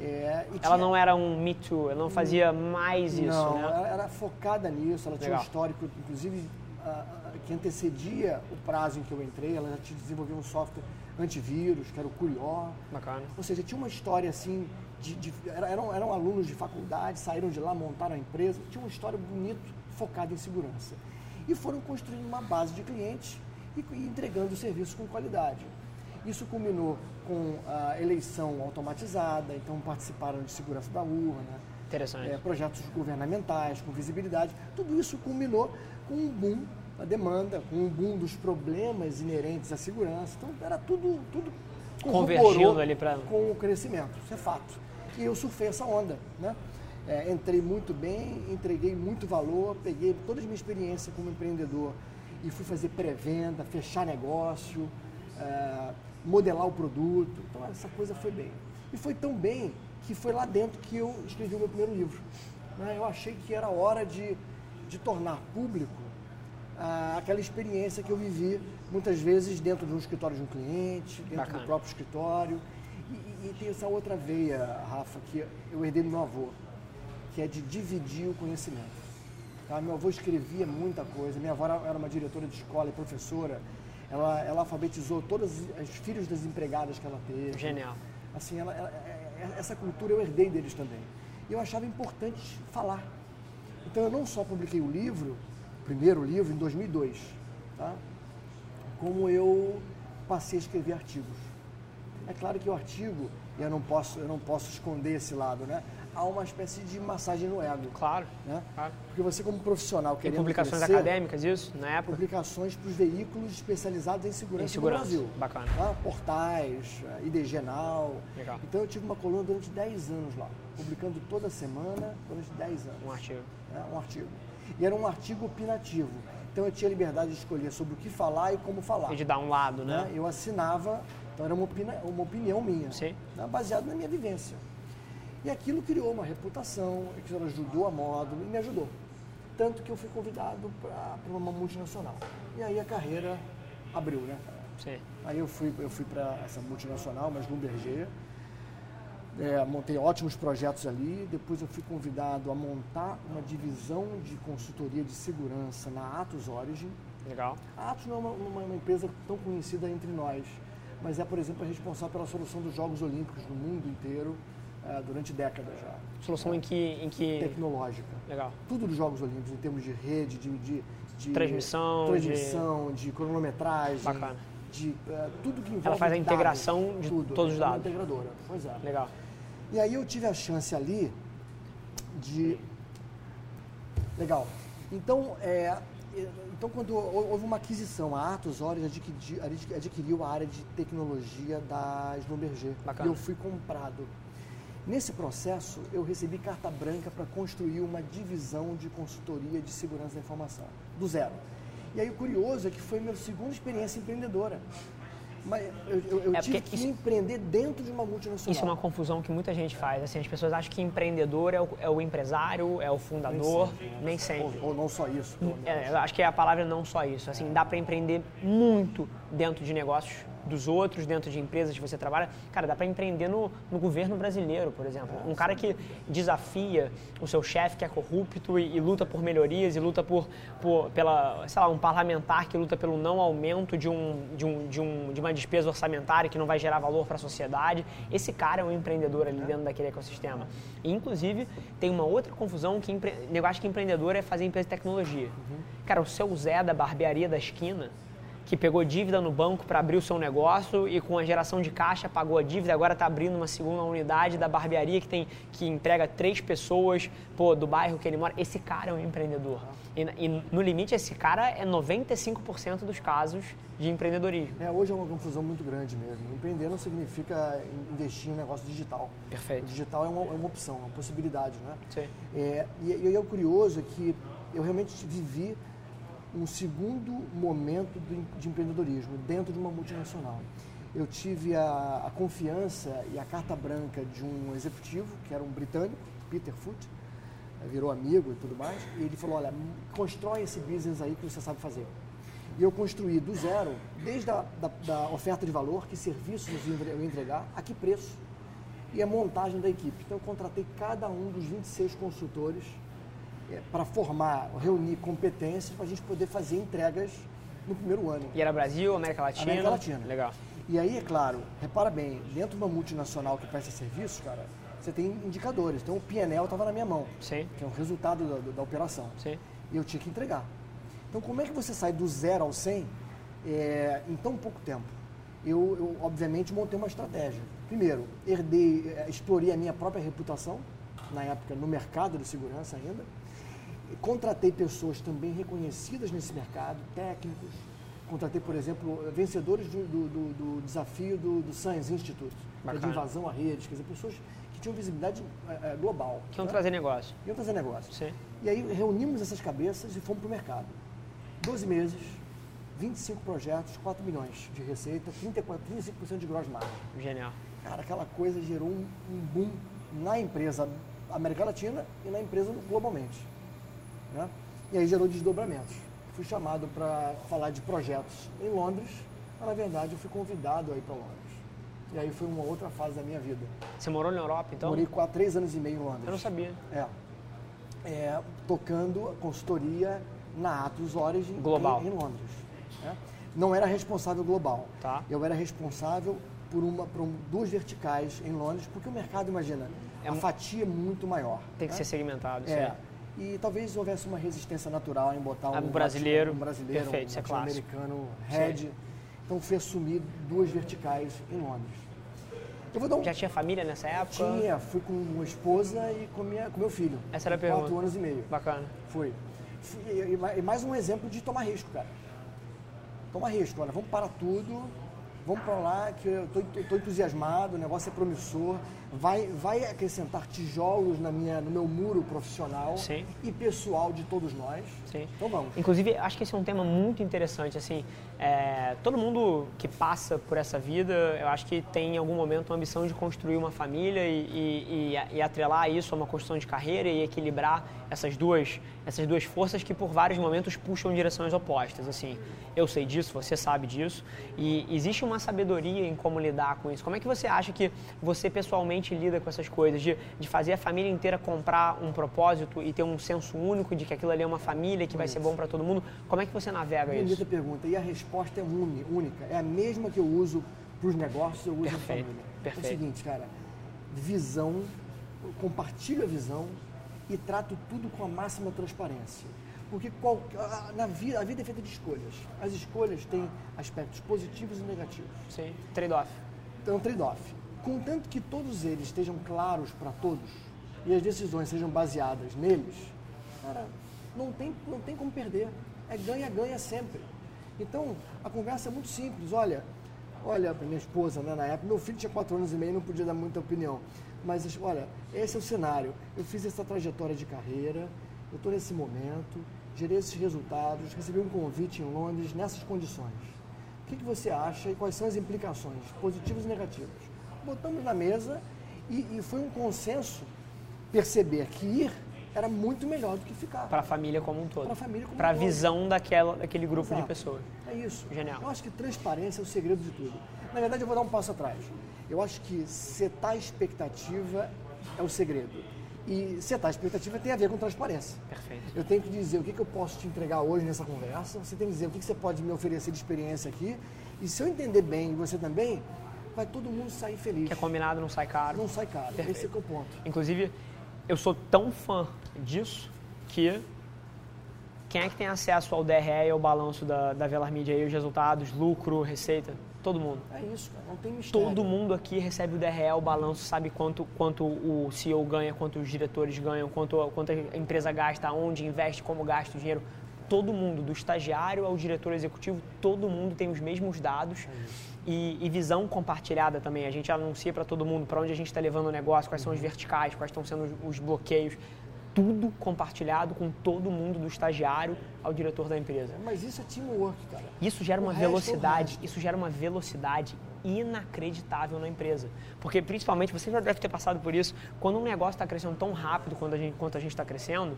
É, Ela tinha- não era um Me Too, ela não fazia mais isso, não, né? ela era focada nisso, ela tinha um Legal. histórico, inclusive, que antecedia o prazo em que eu entrei, ela já tinha desenvolvido um software antivírus, que era o Curió. Bacana. Ou seja, tinha uma história assim, de, de- era- eram, eram alunos de faculdade, saíram de lá, montaram a empresa, tinha uma história bonita, focada em segurança. E foram construindo uma base de clientes e, e entregando serviços com qualidade. Isso culminou com a eleição automatizada, então participaram de segurança da urna, Interessante. é, projetos governamentais, com visibilidade. Tudo isso culminou com um boom da demanda, com um boom dos problemas inerentes à segurança. Então, era tudo, tudo Convergindo ali pra- com o crescimento, isso é fato. E eu surfei essa onda, né? É, entrei muito bem, entreguei muito valor, peguei toda a minha experiência como empreendedor e fui fazer pré-venda, fechar negócio, é, modelar o produto. Então essa coisa foi bem. E foi tão bem que foi lá dentro que eu escrevi o meu primeiro livro. né? Eu achei que era hora de, de tornar público ah, aquela experiência que eu vivi muitas vezes dentro de um escritório de um cliente, dentro Bacana. do próprio escritório. E, e- tem essa outra veia, Rafa, que eu herdei do meu avô, que é de dividir o conhecimento. Tá? Meu avô escrevia muita coisa, minha avó era uma diretora de escola e professora, ela, ela alfabetizou todos os filhos das empregadas que ela teve. Genial. Assim, ela- ela- é- é- essa cultura eu herdei deles também. E eu achava importante falar. Então eu não só publiquei o livro, o primeiro livro, em 2002, tá? como eu passei a escrever artigos. É claro que o artigo, e eu não posso, eu não posso esconder esse lado, né? Há uma espécie de massagem no ego. Claro. Né? claro. Porque você como profissional Tem querendo publicações crescer, acadêmicas, isso, na época? publicações para os veículos especializados em segurança, Em segurança, no Brasil. bacana. Tá? Portais, eh, ID Now. Legal. Então eu tive uma coluna durante 10 anos lá, publicando toda semana durante 10 anos. Um artigo. né? um artigo. E era um artigo opinativo. Então eu tinha liberdade de escolher sobre o que falar e como falar. E de dar um lado, né? né? Eu assinava, então era uma, opina, uma opinião minha, Sim. né? baseado na minha vivência. E aquilo criou uma reputação, aquilo ajudou a módulo e me ajudou. Tanto que eu fui convidado para uma multinacional. E aí a carreira abriu, né? Sim. Aí eu fui, eu fui para essa multinacional, mas Lumberger. É, montei ótimos projetos ali. Depois eu fui convidado a montar uma divisão de consultoria de segurança na Atos Origin. Legal. A Atos não é uma, uma- uma empresa tão conhecida entre nós, mas é, por exemplo, a responsável pela solução dos Jogos Olímpicos no mundo inteiro eh, durante décadas já. Solução em que. Em que... Tecnológica. Legal. Tudo dos Jogos Olímpicos, em termos de rede, de, de, de Transmissão, transmissão, de, cronometragem, Bacana. de uh, tudo que envolve Ela faz a dados, integração de tudo. todos os É dados. integradora, pois é. Legal. E aí eu tive a chance ali de. Legal. Então, é, então quando houve uma aquisição, a Atos Ores adquiriu, adquiriu a área de tecnologia da Schlumberger. Bacana. E eu fui comprado. Nesse processo, eu recebi carta branca para construir uma divisão de consultoria de segurança da informação, do zero. E aí o curioso é que foi minha segunda experiência empreendedora. Mas eu, eu, eu É tive que isso- empreender dentro de uma multinacional. Isso é uma confusão que muita gente faz. Assim, as pessoas acham que empreendedor é o, é o empresário, é o fundador, nem sempre. Ou, ou não só isso. É, eu acho que a palavra é não só isso. Assim, dá para empreender muito dentro de negócios dos outros, dentro de empresas que você trabalha. Cara, dá para empreender no, no governo brasileiro, por exemplo. Um cara que desafia o seu chefe que é corrupto e, e luta por melhorias e luta por, por pela, sei lá, um parlamentar que luta pelo não aumento de, um, de, um, de, um, de uma despesa orçamentária que não vai gerar valor para a sociedade. Esse cara é um empreendedor ali dentro daquele ecossistema. E, inclusive, tem uma outra confusão que empre... negócio que empreendedor é fazer empresa de tecnologia. Cara, o seu Zé da barbearia da esquina, que pegou dívida no banco para abrir o seu negócio e com a geração de caixa pagou a dívida, agora está abrindo uma segunda unidade da barbearia que tem que entrega três pessoas pô, do bairro que ele mora. Esse cara é um empreendedor. E, e no limite, esse cara é 95% dos casos de empreendedorismo. É, hoje é uma confusão muito grande mesmo. Empreender não significa investir em negócio digital. Perfeito. O digital é uma, é uma opção, uma possibilidade, né? Sim. É, e, e o curioso é que eu realmente vivi um segundo momento de empreendedorismo dentro de uma multinacional. Eu tive a, a confiança e a carta branca de um executivo, que era um britânico, Peter Foote, eh, virou amigo e tudo mais, e ele falou, olha, constrói esse business aí que você sabe fazer. E eu construí do zero, desde a da, da oferta de valor, que serviços eu entregar, a que preço, e a montagem da equipe. Então eu contratei cada um dos 26 consultores para formar, reunir competências para a gente poder fazer entregas no primeiro ano. E era Brasil, América Latina? América Latina. Legal. E aí, é claro, repara bem, dentro de uma multinacional que presta serviço, cara, você tem indicadores. Então o PNL estava na minha mão, Sim, que é o resultado da, da operação. sim. E eu tinha que entregar. Então como é que você sai do zero ao 100 é, em tão pouco tempo? Eu, eu, obviamente, montei uma estratégia. Primeiro, herdei, eh, explorei a minha própria reputação, na época no mercado de segurança ainda. Contratei pessoas também reconhecidas nesse mercado, técnicos. Contratei, por exemplo, vencedores do, do- do- desafio do, do Science Institute, é de invasão a redes, quer dizer, pessoas que tinham visibilidade eh, global. Que iam né? trazer negócio. Iam trazer negócio. Sim. E aí reunimos essas cabeças e fomos para o mercado. 12 meses, 25 projetos, 4 milhões de receita, 34, 35% de gross margin. Genial. Cara, aquela coisa gerou um, um boom na empresa América Latina e na empresa globalmente. Né? E aí gerou desdobramentos. Fui chamado para falar de projetos em Londres, mas na verdade eu fui convidado aí para Londres. E aí foi uma outra fase da minha vida. Você morou na Europa, então? Morei quatro, três anos e meio em Londres. Eu não sabia. É. É, tocando a consultoria na Atos Origin Global. Em, em Londres. né? Não era responsável global. Tá. Eu era responsável por, uma, por um- duas verticais em Londres, porque o mercado, imagina, É a mu- fatia é muito maior. Tem que né? ser segmentado, isso É. E talvez houvesse uma resistência natural em botar um, Ah, um brasileiro. um brasileiro, Perfeito, um é clássico. americano head. Então fui assumir duas verticais em Londres. Um Já tinha família nessa época? tinha, fui com uma esposa e com, minha, com meu filho. Essa era a Com Quatro pergunta. anos e meio. Bacana. Fui. E, mais um exemplo de tomar risco, cara. Tomar risco, olha, vamos parar tudo, vamos para lá, que eu estou entusiasmado, o negócio é promissor, vai, vai acrescentar tijolos na minha, no meu muro profissional Sim. e pessoal de todos nós. Sim. Então vamos. Inclusive, acho que esse é um tema muito interessante. Assim, é, todo mundo que passa por essa vida, eu acho que tem em algum momento uma ambição de construir uma família e, e, e- e atrelar isso a uma construção de carreira e equilibrar essas duas, essas duas forças que por vários momentos puxam em direções opostas. Assim, eu sei disso, você sabe disso, e existe uma sabedoria em como lidar com isso. Como é que você acha que você pessoalmente lida com essas coisas de, de fazer a família inteira comprar um propósito e ter um senso único de que aquilo ali é uma família que vai ser bom para todo mundo? Como é que você navega Bonita isso? pergunta. E a resposta é única. É a mesma que eu uso para os negócios, eu uso Perfeito, família. É perfeito. o seguinte, cara. Visão, eu compartilho a visão e trato tudo com a máxima transparência. Porque qual, a, na vida, a vida é feita de escolhas. As escolhas têm aspectos positivos e negativos. Sim, trade-off. Então, trade-off. Contanto que todos eles estejam claros para todos e as decisões sejam baseadas neles, cara, não tem, não tem como perder. É ganha-ganha sempre. Então, a conversa é muito simples. Olha, olha, minha esposa, né, na época, meu filho tinha 4 anos e meio, não podia dar muita opinião. Mas, olha, esse é o cenário. Eu fiz essa trajetória de carreira, eu estou nesse momento, gerei esses resultados, recebi um convite em Londres nessas condições. O que, que você acha e quais são as implicações, positivas e negativas? Botamos na mesa e, e foi um consenso perceber que ir era muito melhor do que ficar. Para a família como um todo. Para a família como Para um a todo. visão daquela, daquele grupo Exato. de pessoas. É isso. Genial. Eu acho que transparência é o segredo de tudo. Na verdade, eu vou dar um passo atrás. Eu acho que setar expectativa é o segredo. E setar expectativa tem a ver com transparência. Perfeito. Eu tenho que dizer o que, que eu posso te entregar hoje nessa conversa, você tem que dizer o que, que você pode me oferecer de experiência aqui. E se eu entender bem e você também, vai todo mundo sair feliz. Que é combinado, não sai caro. Não sai caro. Perfeito. Esse é, que é o ponto. Inclusive, eu sou tão fã disso que quem é que tem acesso ao DRE e ao balanço da, da Velar Media aí, os resultados, lucro, receita? Todo mundo. É isso, cara. Não tem mistério. Todo mundo aqui recebe o DRE, o balanço, sabe quanto, quanto o CEO ganha, quanto os diretores ganham, quanto, quanto a empresa gasta, onde investe, como gasta o dinheiro. Todo mundo, do estagiário ao diretor executivo, todo mundo tem os mesmos dados e, e visão compartilhada também. A gente anuncia para todo mundo para onde a gente está levando o negócio, quais são os verticais, quais estão sendo os, os bloqueios. Tudo compartilhado com todo mundo, do estagiário ao diretor da empresa. Mas isso é teamwork, cara. Isso gera O uma é velocidade, isso gera uma velocidade inacreditável na empresa. Porque principalmente, você já deve ter passado por isso, quando um negócio está crescendo tão rápido quanto a gente quanto a gente está crescendo,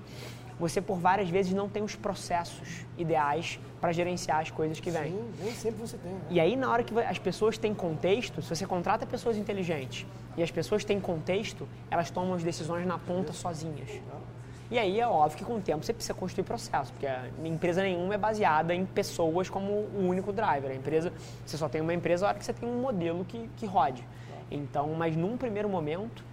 você por várias vezes não tem os processos ideais para gerenciar as coisas que vêm. Sim, nem sempre você tem. Né? E aí, na hora que as pessoas têm contexto, se você contrata pessoas inteligentes e as pessoas têm contexto, elas tomam as decisões na ponta sozinhas. E aí é óbvio que com o tempo você precisa construir processo, porque a empresa nenhuma é baseada em pessoas como o único driver. A empresa, você só tem uma empresa a hora que você tem um modelo que, que rode. Então, mas num primeiro momento,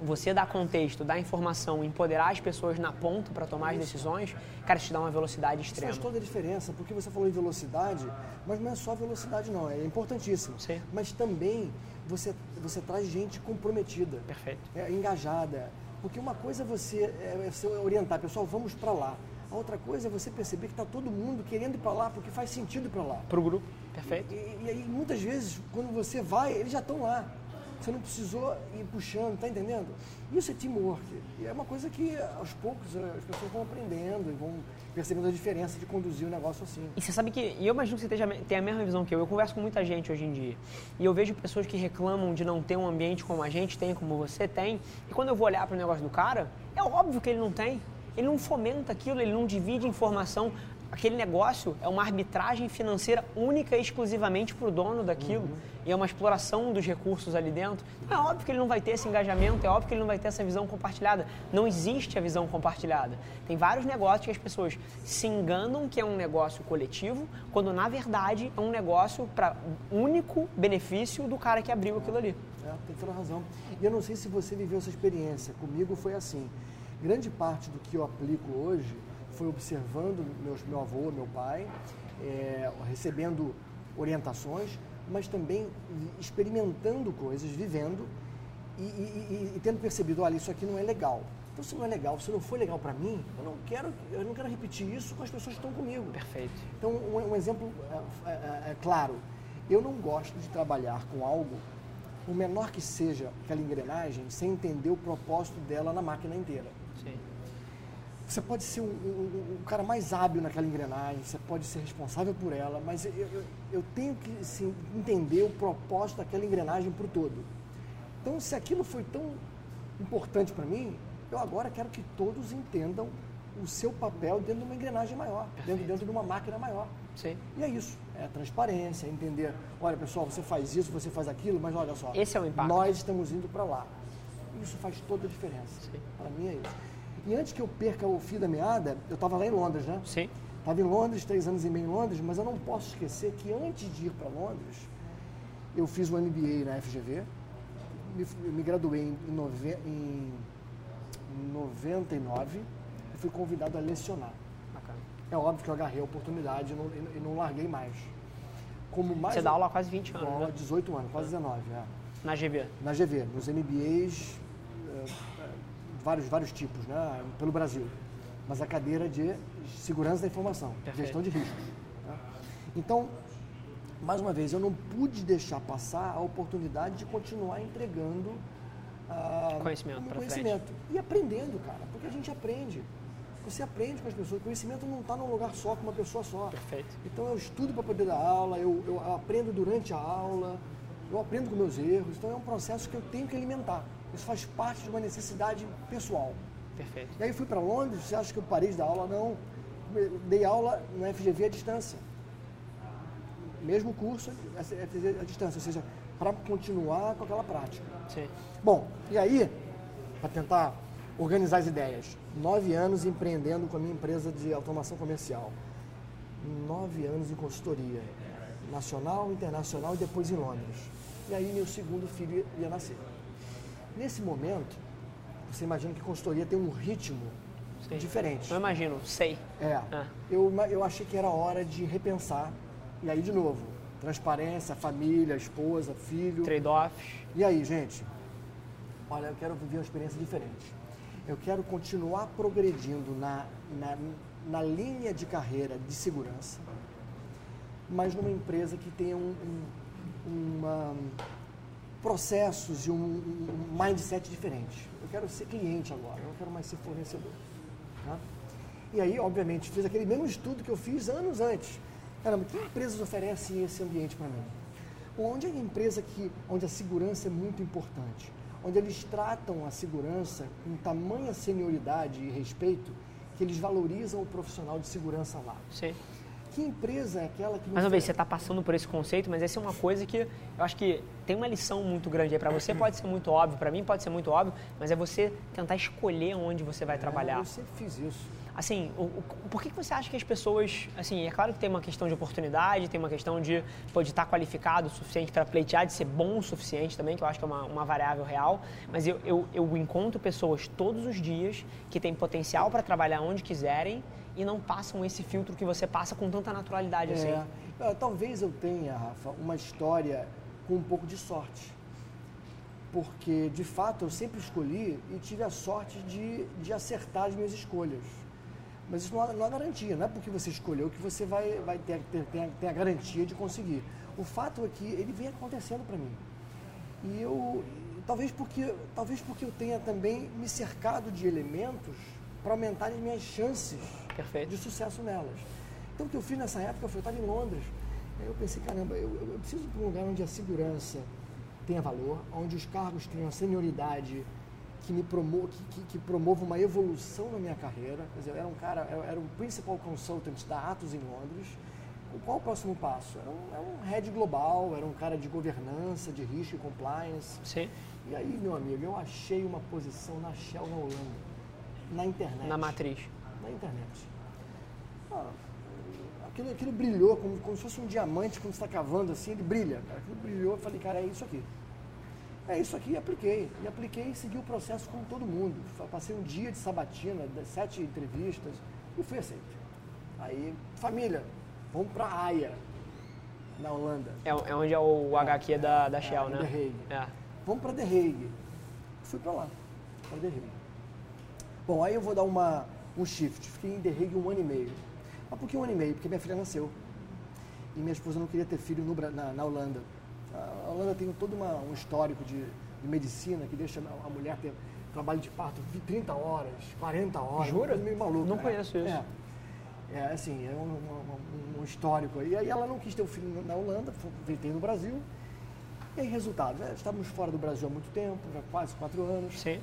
você dar contexto, dar informação, empoderar as pessoas na ponta para tomar as decisões, cara, te dá uma velocidade Isso extrema. faz toda a diferença, porque você falou em velocidade, mas não é só velocidade não, é importantíssimo. Sim. Mas também você, você traz gente comprometida, Perfeito. é, engajada. Porque uma coisa é você, é, é você orientar, pessoal, vamos para lá. A outra coisa é você perceber que está todo mundo querendo ir para lá, porque faz sentido para lá. Para o grupo, perfeito. E, e aí, muitas vezes, quando você vai, eles já estão lá. Você não precisou ir puxando, tá entendendo? Isso é teamwork. E é uma coisa que, aos poucos, as pessoas vão aprendendo e vão percebendo a diferença de conduzir o negócio assim. E você sabe que, e eu imagino que você tenha a mesma visão que eu, eu converso com muita gente hoje em dia, e eu vejo pessoas que reclamam de não ter um ambiente como a gente tem, como você tem, e quando eu vou olhar para o negócio do cara, é óbvio que ele não tem. Ele não fomenta aquilo, ele não divide informação. Aquele negócio é uma arbitragem financeira única e exclusivamente para o dono daquilo. E é uma exploração dos recursos ali dentro. É óbvio que ele não vai ter esse engajamento, é óbvio que ele não vai ter essa visão compartilhada. Não existe a visão compartilhada. Tem vários negócios que as pessoas se enganam que é um negócio coletivo, quando na verdade é um negócio para único benefício do cara que abriu aquilo ali. É, tem toda razão. E eu não sei se você viveu essa experiência. Comigo foi assim. Grande parte do que eu aplico hoje foi observando meus, meu avô, meu pai, é, recebendo orientações, mas também experimentando coisas, vivendo e, e- e- e tendo percebido, olha, isso aqui não é legal. Então, se não é legal, se não foi legal para mim, eu não quero, eu não quero repetir isso com as pessoas que estão comigo. Perfeito. Então, um, um exemplo é, é- é claro, eu não gosto de trabalhar com algo, o menor que seja aquela engrenagem, sem entender o propósito dela na máquina inteira. Você pode ser o, o- o cara mais hábil naquela engrenagem, você pode ser responsável por ela, mas eu, eu- eu tenho que assim, entender o propósito daquela engrenagem para o todo. Então, se aquilo foi tão importante para mim, eu agora quero que todos entendam o seu papel dentro de uma engrenagem maior, dentro, dentro de uma máquina maior. Sim. E é isso, é transparência, é entender, olha pessoal, você faz isso, você faz aquilo, mas olha só, Esse é o impacto. nós estamos indo para lá. Isso faz toda a diferença. Para mim é isso. E antes que eu perca o fio da meada, eu estava lá em Londres, né? Sim. Estava em Londres, três anos e meio em Londres, mas eu não posso esquecer que antes de ir para Londres, eu fiz o MBA na FGV, me, me graduei em, nove, em 99 e fui convidado a lecionar. É óbvio que eu agarrei a oportunidade e não, e não larguei mais. Como mais Você dá aula há quase 20 anos, Aula né? 18 anos, quase 19, é. Na GV. Na GV, nos MBAs, é, é, vários, vários tipos, né? Pelo Brasil. Mas a cadeira de segurança da informação, Perfeito. gestão de riscos. tá? Então, mais uma vez, eu não pude deixar passar a oportunidade de continuar entregando ah, Conhecimento conhecimento. E aprendendo, cara, porque a gente aprende. Você aprende com as pessoas. O conhecimento não está num lugar só, com uma pessoa só. Perfeito. Então eu estudo para poder dar aula, eu, eu aprendo durante a aula, eu aprendo com meus erros. Então é um processo que eu tenho que alimentar. Isso faz parte de uma necessidade pessoal. Perfeito. E aí fui para Londres, você acha que eu parei de dar aula? Não. Dei aula no FGV à distância. Mesmo curso, FGV à distância, ou seja, para continuar com aquela prática. Sim. Bom, e aí, para tentar organizar as ideias, nove anos empreendendo com a minha empresa de automação comercial, nove anos em consultoria, nacional, internacional e depois em Londres. E aí meu segundo filho ia nascer. Nesse momento, você imagina que consultoria tem um ritmo Sim. diferente. Eu imagino, sei. É. Ah. Eu, eu achei que era hora de repensar. E aí, de novo, transparência, família, esposa, filho. Trade-offs. E aí, gente? Olha, eu quero viver uma experiência diferente. Eu quero continuar progredindo na, na, na linha de carreira de segurança, mas numa empresa que tenha um, um, uma, processos e um, um mindset diferente. Eu quero ser cliente agora, eu não quero mais ser fornecedor. Tá? E aí, obviamente, fiz aquele mesmo estudo que eu fiz anos antes. Caramba, que empresas oferecem esse ambiente para mim? Onde é a empresa que, onde a segurança é muito importante? Onde eles tratam a segurança com tamanha senioridade e respeito que eles valorizam o profissional de segurança lá. Sim. Que empresa é aquela que... Mais uma vez, você está passando por esse conceito, mas essa é uma coisa que eu acho que tem uma lição muito grande aí. Para você pode ser muito óbvio, para mim pode ser muito óbvio, mas é você tentar escolher onde você vai trabalhar. É, eu sempre fiz isso. Assim, o, o, por que, que você acha que as pessoas, assim, é claro que tem uma questão de oportunidade, tem uma questão de, pô, de estar qualificado o suficiente para pleitear, de ser bom o suficiente também, que eu acho que é uma, uma variável real, mas eu, eu, eu encontro pessoas todos os dias que têm potencial para trabalhar onde quiserem e não passam esse filtro que você passa com tanta naturalidade assim. É, talvez eu tenha, Rafa, uma história com um pouco de sorte. Porque, de fato, eu sempre escolhi e tive a sorte de, de acertar as minhas escolhas. Mas isso não é, não é garantia, não é porque você escolheu que você vai, vai ter, ter, ter, ter a garantia de conseguir. O fato é que ele vem acontecendo para mim. E eu, talvez porque, talvez porque eu tenha também me cercado de elementos para aumentar as minhas chances Perfeito. de sucesso nelas. Então, o que eu fiz nessa época foi eu estava em Londres. Aí eu pensei, caramba, eu, eu preciso para um lugar onde a segurança tenha valor, onde os cargos tenham senioridade que me promo que, que, que, promova uma evolução na minha carreira. Quer dizer, eu era um cara, eu era um principal consultant da Atos em Londres. Qual o próximo passo? Era um, era um head global, era um cara de governança, de risco e compliance. Sim. E aí, meu amigo, eu achei uma posição na Shell na Holanda, na internet. Na matriz. Na internet. Ah, aquilo, aquilo brilhou como, como se fosse um diamante quando está cavando assim, ele brilha. Cara. Aquilo brilhou, eu falei, cara, é isso aqui. É isso aqui, e apliquei. E apliquei e segui o processo com todo mundo. Passei um dia de sabatina, sete entrevistas e fui aceito. Aí, família, vamos para Haia, na Holanda. É, é, onde é o HQ da, da Shell, é, né? The Hague. É. Vamos para The Hague. Fui para lá, para The Hague. Bom, aí eu vou dar uma, um shift. Fiquei em The Hague um ano e meio. Mas por que um ano e meio? Porque minha filha nasceu. E minha esposa não queria ter filho no, na, na Holanda. A Holanda tem todo uma, um histórico de, de, medicina que deixa a mulher ter trabalho de parto 30 horas, 40 horas. Jura? Meio maluco. Não é. conheço isso. É, é assim, é um, um, um, histórico. E aí ela não quis ter o um filho na Holanda, veio no Brasil. E aí, resultado, né? estávamos fora do Brasil há muito tempo, já quase quatro anos. Sim.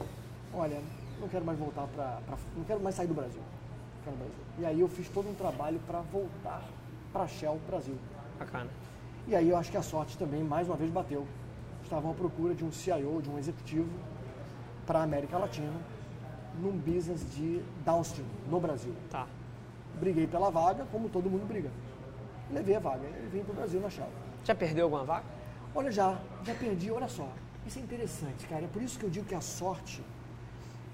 Olha, não quero mais voltar para. Não quero mais sair do Brasil. Brasil. E aí eu fiz todo um trabalho para voltar para a Shell Brasil. Bacana. E aí eu acho que a sorte também, mais uma vez, bateu. Estavam à procura de um CIO, de um executivo para a América Latina, num business de downstream, no Brasil. Tá. Briguei pela vaga, como todo mundo briga. Levei a vaga e vim para o Brasil na Shell. Já perdeu alguma vaga? Olha, já, já perdi, olha só. Isso é interessante, cara. É por isso que eu digo que a sorte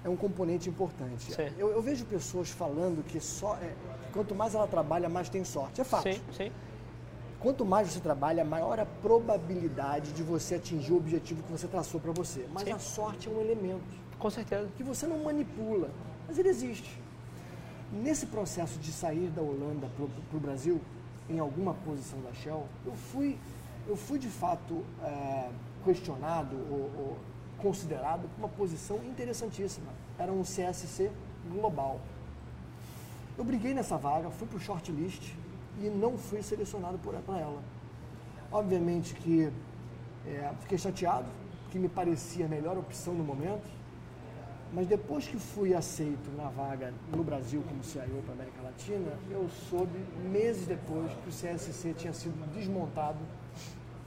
é um componente importante. Eu, eu, vejo pessoas falando que só é, quanto mais ela trabalha, mais tem sorte. É fato. Sim, sim. Quanto mais você trabalha, maior a probabilidade de você atingir o objetivo que você traçou para você. Mas sim. a sorte é um elemento. Com certeza. Que você não manipula, mas ele existe. Nesse processo de sair da Holanda para o Brasil, em alguma posição da Shell, eu fui, eu fui de fato é, questionado ou, ou considerado uma posição interessantíssima. Era um CSC global. Eu briguei nessa vaga, fui para o shortlist e não fui selecionado por ela. Obviamente que é, fiquei chateado, que me parecia a melhor opção no momento, mas depois que fui aceito na vaga no Brasil como CIO para a América Latina, eu soube meses depois que o CSC tinha sido desmontado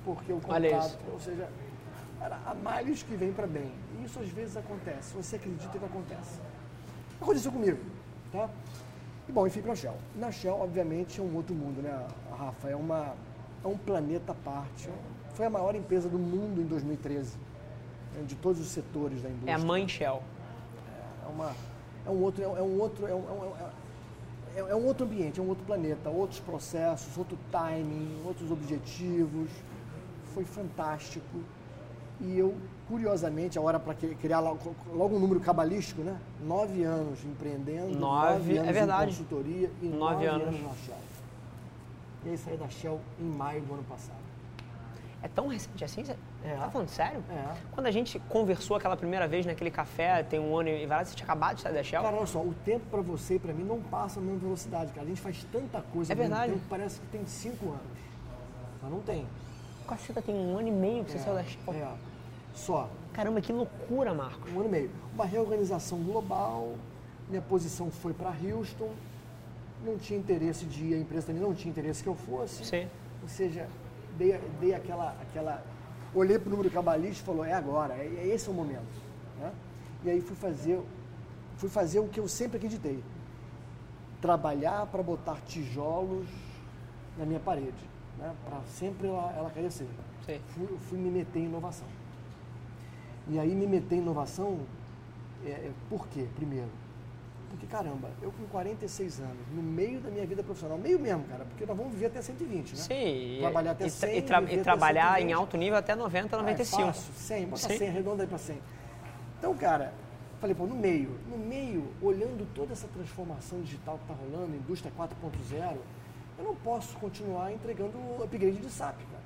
porque o contrato, ou seja, era a males que vem para bem. E isso às vezes acontece, você acredita que acontece. Aconteceu comigo, tá? E bom, enfim, para Shell. Na Shell, obviamente, é um outro mundo, né, Rafa? É, uma, é um planeta à parte. Foi a maior empresa do mundo em 2013, né, de todos os setores da indústria. É a mãe Shell. É, uma, é um outro, é, é um outro, é um, é, é, é um outro ambiente, é um outro planeta, outros processos, outro timing, outros objetivos. Foi fantástico. E eu, curiosamente, a hora para criar logo, logo, um número cabalístico, né? Nove anos empreendendo, nove, nove anos é verdade. em consultoria e nove, nove anos. anos na Shell. E aí saí da Shell em maio do ano passado. É tão recente assim? Você é. tá falando sério? É. Quando a gente conversou aquela primeira vez naquele café, tem um ano e vários, você tinha acabado de sair da Shell? Cara, olha só, o tempo para você e para mim não passa na mesma velocidade, cara. A gente faz tanta coisa é verdade. Tempo, parece que tem cinco anos. Mas não tem. Caceta, tem um ano e meio que você é, saiu da Shell. É. Só. Caramba, que loucura, Marcos. Um ano e meio. Uma reorganização global, minha posição foi para Houston, não tinha interesse de ir, a empresa também não tinha interesse que eu fosse. Sim. Ou seja, dei, dei aquela, aquela. Olhei para o número cabalista e falou, é agora, é, é esse é o momento. Né? E aí fui fazer, fui fazer o que eu sempre acreditei. Trabalhar para botar tijolos na minha parede, né? para sempre ela, ela crescer. Sim. Fui, fui me meter em inovação. E aí me meter em inovação, é, é, por quê? Primeiro, porque caramba, eu com 46 anos, no meio da minha vida profissional, meio mesmo, cara, porque nós vamos viver até 120, né? Sim. Trabalhar até e, 100, e, tra e trabalhar em alto nível até 90, 95. Ah, é fácil, 100, bota Sim. 100, arredonda aí para 100. Então, cara, falei, pô, no meio, no meio, olhando toda essa transformação digital que está rolando, indústria 4.0, eu não posso continuar entregando upgrade de SAP, cara.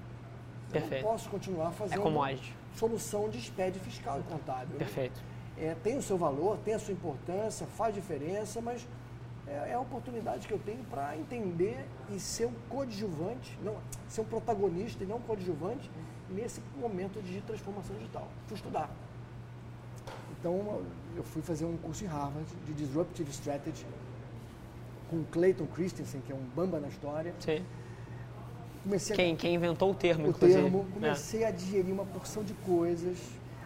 Eu Perfeito. não posso continuar fazendo... É commodity solução de SPED fiscal e contábil. Perfeito. É, tem o seu valor, tem a sua importância, faz diferença, mas é, é a oportunidade que eu tenho para entender e ser um coadjuvante, não, ser um protagonista e não um coadjuvante nesse momento de transformação digital. Fui estudar. Então, eu fui fazer um curso em Harvard de Disruptive Strategy com Clayton Christensen, que é um bamba na história. Sim comecei quem, a, quem inventou o termo, o inclusive. termo, comecei é. a digerir uma porção de coisas.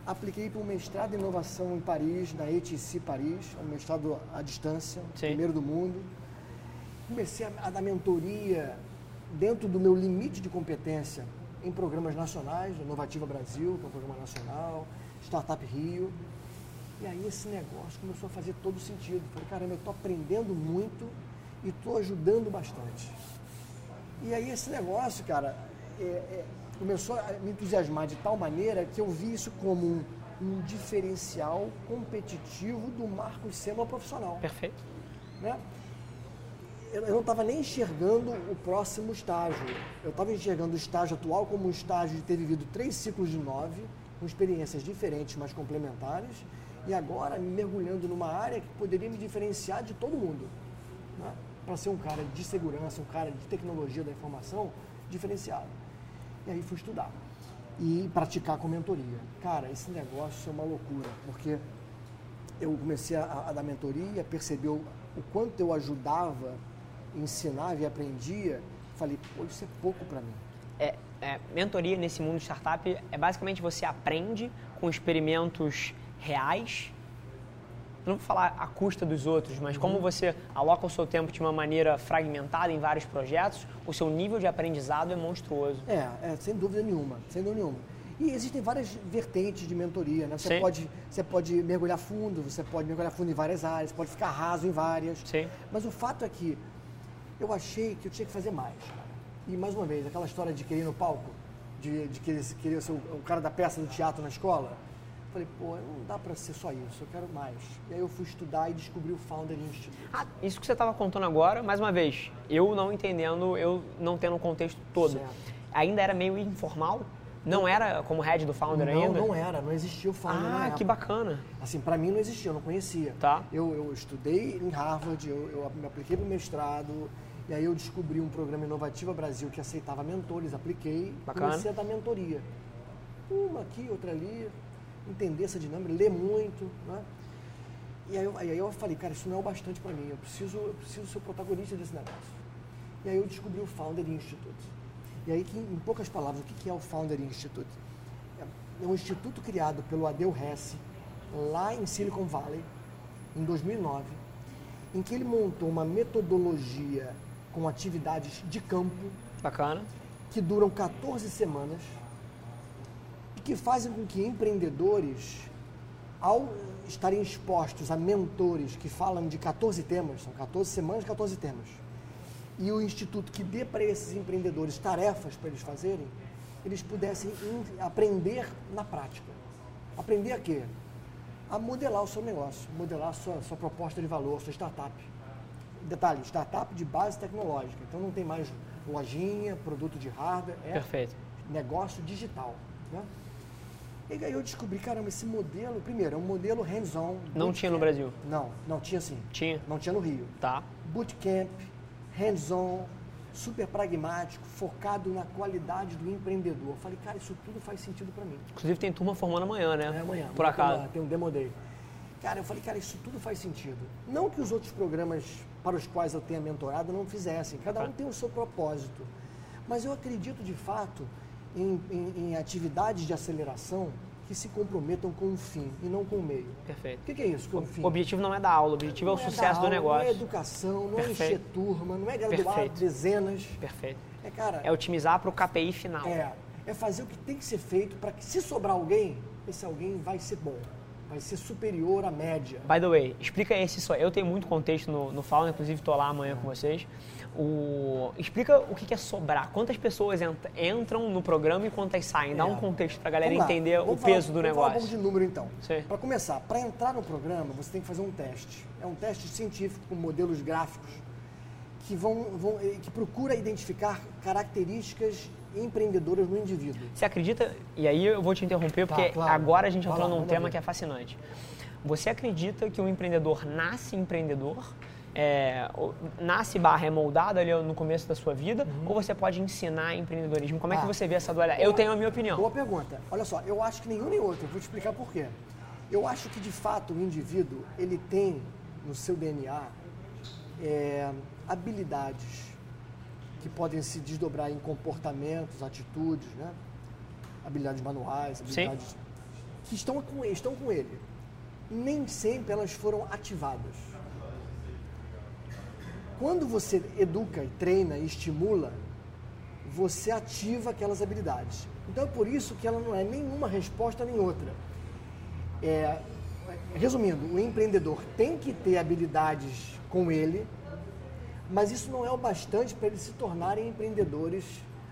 Apliquei para um mestrado em inovação em Paris, na ETC Paris, um mestrado à distância, Sim. primeiro do mundo. Comecei a, a dar mentoria dentro do meu limite de competência em programas nacionais, Inovativa Brasil, que é um programa nacional, Startup Rio. E aí esse negócio começou a fazer todo sentido. Falei, caramba, eu estou aprendendo muito e estou ajudando bastante. E aí esse negócio, cara, é, é, começou a me entusiasmar de tal maneira que eu vi isso como um, um diferencial competitivo do Marcos Sema profissional. Perfeito. Né? Eu, eu não estava nem enxergando o próximo estágio. Eu estava enxergando o estágio atual como um estágio de ter vivido três ciclos de nove, com experiências diferentes, mas complementares, e agora me mergulhando numa área que poderia me diferenciar de todo mundo. Para ser um cara de segurança, um cara de tecnologia da informação diferenciado. E aí fui estudar e praticar com mentoria. Cara, esse negócio é uma loucura, porque eu comecei a, a dar mentoria, percebeu o quanto eu ajudava, ensinava e aprendia, falei, pô, isso é pouco para mim. É, é, mentoria nesse mundo de startup é basicamente você aprende com experimentos reais não vou falar a custa dos outros, mas uhum. como você aloca o seu tempo de uma maneira fragmentada em vários projetos, o seu nível de aprendizado é monstruoso. É, é sem dúvida nenhuma, sem dúvida nenhuma. E existem várias vertentes de mentoria, né? Você Sim. pode, você pode mergulhar fundo, você pode mergulhar fundo em várias áreas, pode ficar raso em várias. Sim. Mas o fato é que eu achei que eu tinha que fazer mais. E mais uma vez, aquela história de querer ir no palco, de, de querer, querer ser o, o cara da peça do teatro na escola. Falei, pô, não dá pra ser só isso, eu quero mais. E aí eu fui estudar e descobri o Founder Institute. Ah, isso que você estava contando agora, mais uma vez, eu não entendendo, eu não tendo o contexto todo. Certo. Ainda era meio informal? Não era como head do founder não, ainda? não era, não existia o Founder Ah, que bacana. Assim, para mim não existia, eu não conhecia. Tá. Eu, eu estudei em Harvard, eu, eu me apliquei para o mestrado, e aí eu descobri um programa Inovativa Brasil que aceitava mentores, apliquei, Bacana. comecei a dar mentoria. Uma aqui, outra ali, entender essa dinâmica, ler muito, né? E aí, eu, aí eu falei, cara, isso não é o bastante para mim, eu preciso, eu preciso ser o protagonista desse negócio. E aí eu descobri o Founder Institute. E aí, que, em poucas palavras, o que é o Founder Institute? É um instituto criado pelo Adel Hesse, lá em Silicon Valley, em 2009, em que ele montou uma metodologia com atividades de campo Bacana. que duram 14 semanas que fazem com que empreendedores, ao estarem expostos a mentores que falam de 14 temas, são 14 semanas, 14 temas, e o instituto que dê para esses empreendedores tarefas para eles fazerem, eles pudessem aprender na prática. Aprender a quê? A modelar o seu negócio, modelar a sua, sua proposta de valor, sua startup. Detalhe, startup de base tecnológica. Então não tem mais lojinha, produto de hardware, é Perfeito. negócio digital. Né? E aí eu descobri, caramba, esse modelo, primeiro, é um modelo hands-on. Não tinha no Brasil? Não, não tinha sim. Tinha? Não tinha no Rio. Tá. Bootcamp, hands-on, super pragmático, focado na qualidade do empreendedor. Eu falei, cara, isso tudo faz sentido para mim. Inclusive tem turma formando amanhã, né? É amanhã. Por acaso. Tem um demo day. Cara, eu falei, cara, isso tudo faz sentido. Não que os outros programas para os quais eu tenha mentorado não fizessem. Cada um Tá. tem o seu propósito. Mas eu acredito, de fato, em, em- em atividades de aceleração que se comprometam com o fim e não com o meio. Perfeito. O que, que é isso, com o fim? O objetivo não é dar aula, o objetivo é o Não sucesso dar do aula, negócio. Não é educação, não é Perfeito. encher turma, não é graduar Perfeito. dezenas. Perfeito. É, cara, É otimizar para o KPI final. é, é fazer o que tem que ser feito para que, se sobrar alguém, esse alguém vai ser bom, vai ser superior à média. By the way, explica esse só. Eu tenho muito contexto no, no Fauna, inclusive estou lá amanhã com vocês. O, explica o que é sobrar. Quantas pessoas ent- entram no programa e quantas saem? Dá É. um contexto para a galera Vamos entender o vamos falar- peso do vamos Falar um negócio. pouco de número então. Para começar, para entrar no programa, você tem que fazer um teste. É um teste científico com modelos gráficos que vão, vão eh, que procura identificar características empreendedoras no indivíduo. Você acredita, e aí eu vou te interromper, Tá, porque claro. agora a gente entrou lá, num tema ver. que é fascinante. Você acredita que um empreendedor nasce empreendedor? É, nasce barra é moldado ali no começo da sua vida? Ou você pode ensinar empreendedorismo? Como é que Uhum. Ah. você vê essa dualidade? Eu tenho a minha opinião. Boa pergunta. Olha só, eu acho que nenhum nem outro. Eu vou te explicar por quê. Eu acho que de fato o indivíduo ele tem no seu DNA é, habilidades que podem se desdobrar em comportamentos, atitudes, né? Habilidades manuais, Sim. habilidades que estão com, estão com ele. Nem sempre elas foram ativadas. Quando você educa, e treina e estimula, você ativa aquelas habilidades. Então é por isso que ela não é nenhuma resposta nem outra. É, resumindo, o empreendedor tem que ter habilidades com ele, mas isso não é o bastante para eles se tornarem empreendedores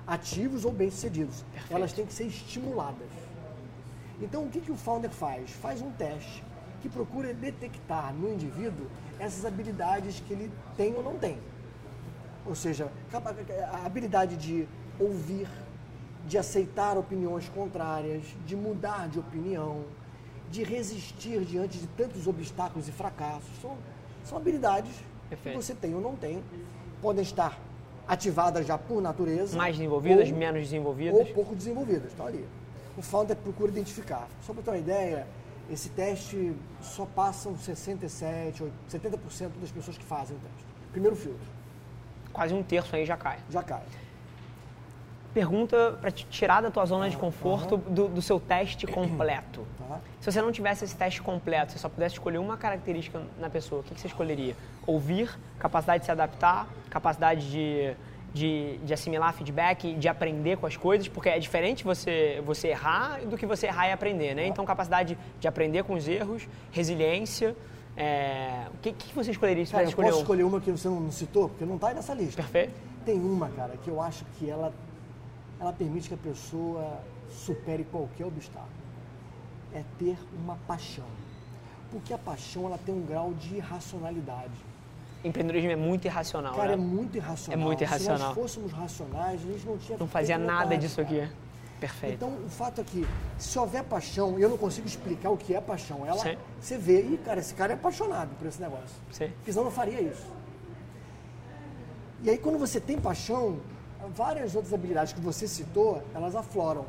ativos ou bem-sucedidos. Elas têm que ser estimuladas. Então, o que, que o founder faz? Faz um teste que procura detectar no indivíduo essas habilidades que ele tem ou não tem. Ou seja, a habilidade de ouvir, de aceitar opiniões contrárias, de mudar de opinião, de resistir diante de tantos obstáculos e fracassos. São, são habilidades Perfeito. que você tem ou não tem. Podem estar ativadas já por natureza. Mais desenvolvidas, ou- menos desenvolvidas? ou pouco desenvolvidas, estão ali. O founder procura identificar. Só para ter uma ideia, esse teste só passam 67, 80, 70% das pessoas que fazem o teste. Primeiro filtro, Quase um terço aí já cai. já cai. Pergunta para te tirar da tua zona de conforto do, do seu teste completo. Tá? Se você não tivesse esse teste completo, você só pudesse escolher uma característica na pessoa, o que, que você escolheria? Ouvir, capacidade de se adaptar, capacidade de, de, de assimilar feedback, de aprender com as coisas, porque é diferente você, você errar do que você errar e aprender, né? Então, capacidade de aprender com os erros, resiliência. É... O que, que você escolheria se Cara, você eu posso escolher um? escolher uma que você não citou, porque não está nessa lista. Perfeito. Tem uma, cara, que eu acho que ela, ela permite que a pessoa supere qualquer obstáculo. É ter uma paixão. Porque a paixão ela tem um grau de irracionalidade. Empreendedorismo é muito irracional, Cara, né? é muito irracional. É muito Se irracional. nós fôssemos racionais, a gente não tinha Não fazia nada vontade, disso cara. aqui. Perfeito. Então, o fato é que, se houver paixão, e eu não consigo explicar o que é paixão, ela, Sim. você vê, e cara, esse cara é apaixonado por esse negócio. Sim. Porque senão não faria isso. E aí, quando você tem paixão, várias outras habilidades que você citou, elas afloram.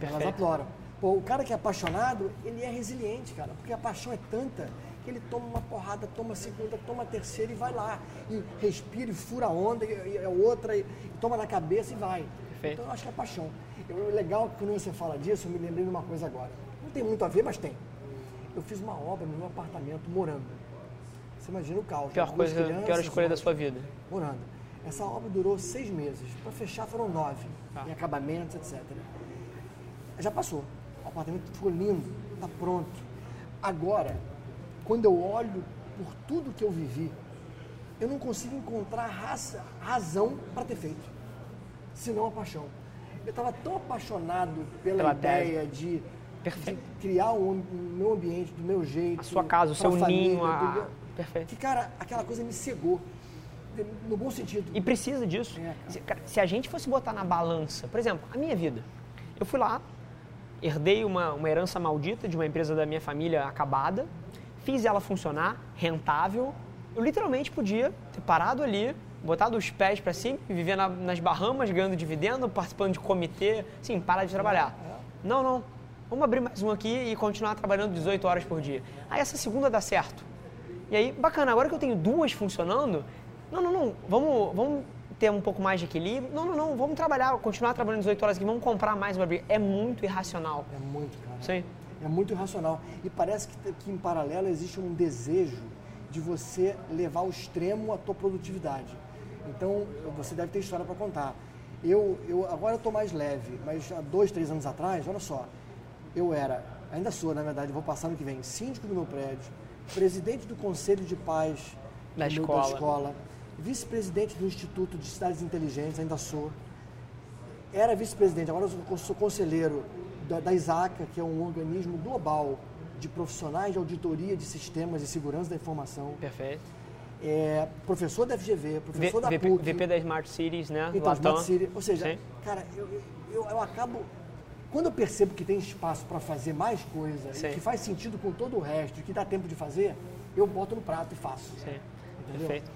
Elas Perfeito. afloram. Pô, o cara que é apaixonado, ele é resiliente, cara, porque a paixão é tanta que ele toma uma porrada, toma a segunda, toma a terceira e vai lá. E respira e fura a onda, e, e a outra, e, e toma na cabeça e vai. Perfeito. Então eu acho que é paixão. Eu, o legal é que quando você fala disso, eu me lembrei de uma coisa agora. Não tem muito a ver, mas tem. Eu fiz uma obra no meu apartamento morando. Você imagina o caos. Pior coisa, crianças, pior escolha da sua vida. morando. Essa obra durou seis meses. Para fechar foram nove, Tá. em acabamentos, etc. Já passou. O apartamento ficou lindo, está pronto. Agora, quando eu olho por tudo que eu vivi, eu não consigo encontrar raça, razão para ter feito, senão a paixão. Eu estava tão apaixonado pela, Pela ideia de, de criar um, um meu ambiente do meu jeito. A sua casa, o seu família, ninho, a- Perfeito. Que, cara, aquela coisa me cegou. No bom sentido. E precisa disso. É. Se- cara, se a gente fosse botar na balança, por exemplo, a minha vida. Eu fui lá, herdei uma, uma herança maldita de uma empresa da minha família acabada, fiz ela funcionar, rentável. Eu literalmente podia ter parado ali, botado os pés para cima viver na- nas Bahamas, ganhando dividendo, participando de comitê, sim, parar de trabalhar. Não, não. Vamos abrir mais um aqui e continuar trabalhando 18 horas por dia. Aí essa segunda dá certo. E aí, bacana, agora que eu tenho duas funcionando, não, não, não, vamos, vamos ter um pouco mais de equilíbrio. Não, não, não, vamos trabalhar, continuar trabalhando 18 horas aqui, vamos comprar mais uma briga. É muito irracional. É muito, cara. Sim. É muito irracional. E parece que, que em paralelo existe um desejo de você levar ao extremo a tua produtividade. Então, você deve ter história para contar. Eu, eu, agora eu estou mais leve, mas há dois, três anos atrás, olha só, eu era, ainda sou na verdade, vou passar no que vem, síndico do meu prédio, presidente do conselho de paz Da meu- escola. escola, vice-presidente do Instituto de Cidades Inteligentes, ainda sou. Era vice-presidente, agora sou conselheiro da, da ISACA, que é um organismo global de profissionais de auditoria de sistemas de segurança da informação. Perfeito. É, professor da FGV, V- professor da VP, PUC. VP da Smart Cities, né? Então, Latam. Smart City. Ou seja, Sim. cara, eu, eu, eu acabo. Quando eu percebo que tem espaço para fazer mais coisa, Sim. e que faz sentido com todo o resto, que dá tempo de fazer, eu boto no prato e faço. Sim. Entendeu? Perfeito.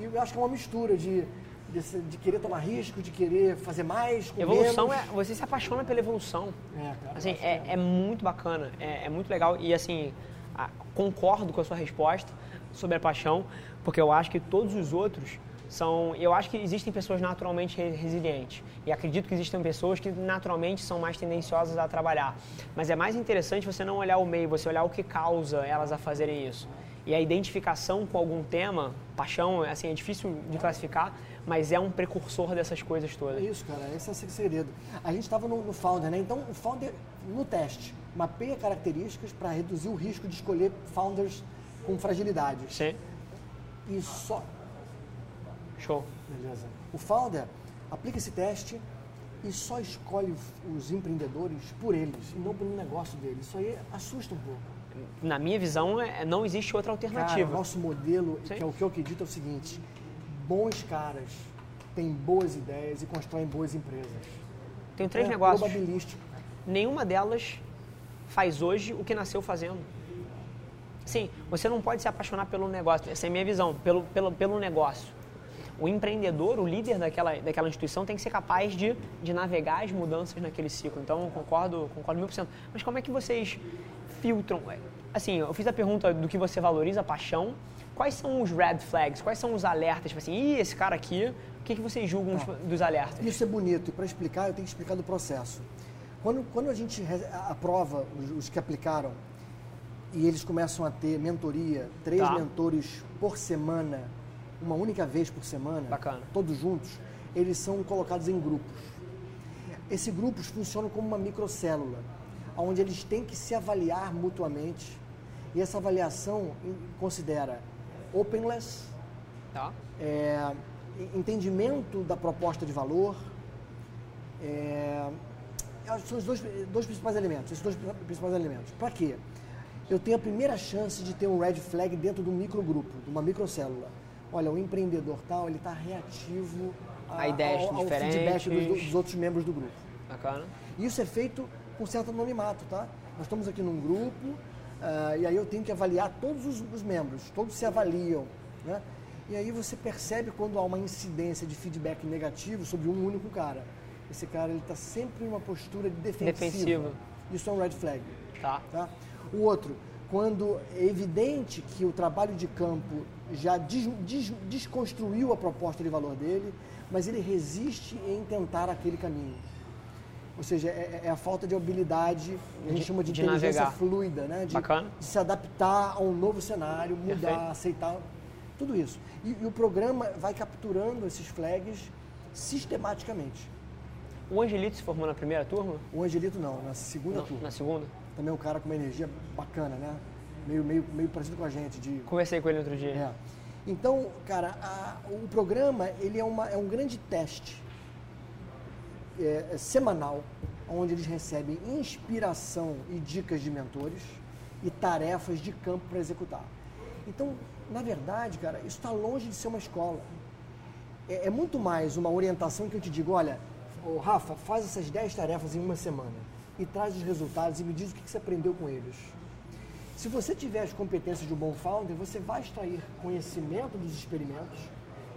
E eu acho que é uma mistura de, de, querer tomar risco, de querer fazer mais com Evolução menos. é. Você se apaixona pela evolução. É, cara, Assim, que é, é muito bacana, é, é muito legal e assim, a- concordo com a sua resposta sobre a paixão, porque eu acho que todos os outros são. Eu acho que existem pessoas naturalmente re- resilientes e acredito que existem pessoas que naturalmente são mais tendenciosas a trabalhar. Mas é mais interessante você não olhar o meio, você olhar o que causa elas a fazerem isso. E a identificação com algum tema, paixão, assim, é difícil de classificar, mas é um precursor dessas coisas todas. isso, cara, esse é o segredo. A gente estava no, no Founder, né? Então, o Founder, no teste, mapeia características para reduzir o risco de escolher founders com fragilidades. Sim, E só. show. Beleza. O Founder aplica esse teste e só escolhe os empreendedores por eles e não pelo negócio deles. Isso aí assusta um pouco. Na minha visão, é, não existe outra Cara, alternativa. o nosso modelo, Sim. que é o que eu acredito, é o seguinte: bons caras têm boas ideias e constroem boas empresas. Tenho três é negócios. probabilístico. Nenhuma delas faz hoje o que nasceu fazendo. Sim, você não pode se apaixonar pelo negócio. Essa é a minha visão, pelo, pelo, pelo negócio. O empreendedor, o líder daquela, daquela instituição tem que ser capaz de, de navegar as mudanças naquele ciclo. Então, eu concordo, concordo mil por cento. Mas como é que vocês filtram? Assim, eu fiz a pergunta do que você valoriza, a paixão. Quais são os red flags? Quais são os alertas? Tipo assim, Ih, esse cara aqui, o que, que vocês julgam Tá. dos alertas? Isso é bonito e para explicar eu tenho que explicar do processo. Quando, quando a gente aprova os, os que aplicaram e eles começam a ter mentoria, três Tá. mentores por semana uma única vez por semana, Bacana. todos juntos, eles são colocados em grupos. Esses grupos funcionam como uma microcélula, onde eles têm que se avaliar mutuamente. E essa avaliação considera openness, Tá? é, entendimento da proposta de valor. É, são os dois, dois principais elementos, esses dois principais elementos. Para quê? Eu tenho a primeira chance de ter um red flag dentro de um microgrupo, de uma microcélula. Olha, o empreendedor tal, ele está reativo A ideias ao, ao feedback dos, dos outros membros do grupo. Bacana. Isso é feito com certo anonimato, tá? Nós estamos aqui num grupo ah, e aí eu tenho que avaliar todos os, os membros, todos se avaliam, né? E aí você percebe quando há uma incidência de feedback negativo sobre um único cara. Esse cara ele está sempre em uma postura defensiva. Defensiva. Isso é um red flag. Tá. Tá? O outro, quando é evidente que o trabalho de campo já des- des- desconstruiu a proposta de valor dele, mas ele resiste em tentar aquele caminho. Ou seja, é, é a falta de habilidade, a gente De- chama de, de inteligência navegar. fluida, né? De, Bacana. de se adaptar a um novo cenário, mudar, Perfeito. aceitar, tudo isso. E, e o programa vai capturando esses flags sistematicamente. O Angelito se formou na primeira turma? O Angelito não, na segunda Não, turma. na segunda? Também é um cara com uma energia bacana, né? Meio, meio, meio parecido com a gente, de Conversei com ele outro dia. é. Então, cara, a- o programa ele é, uma, é um grande teste é, é semanal, onde eles recebem inspiração e dicas de mentores e tarefas de campo para executar. Então, na verdade, cara, isso está longe de ser uma escola. É, é muito mais uma orientação que eu te digo, olha, Rafa, faz essas 10 tarefas em uma semana e traz os resultados e me diz o que você aprendeu com eles. Se você tiver as competências de um bom founder, você vai extrair conhecimento dos experimentos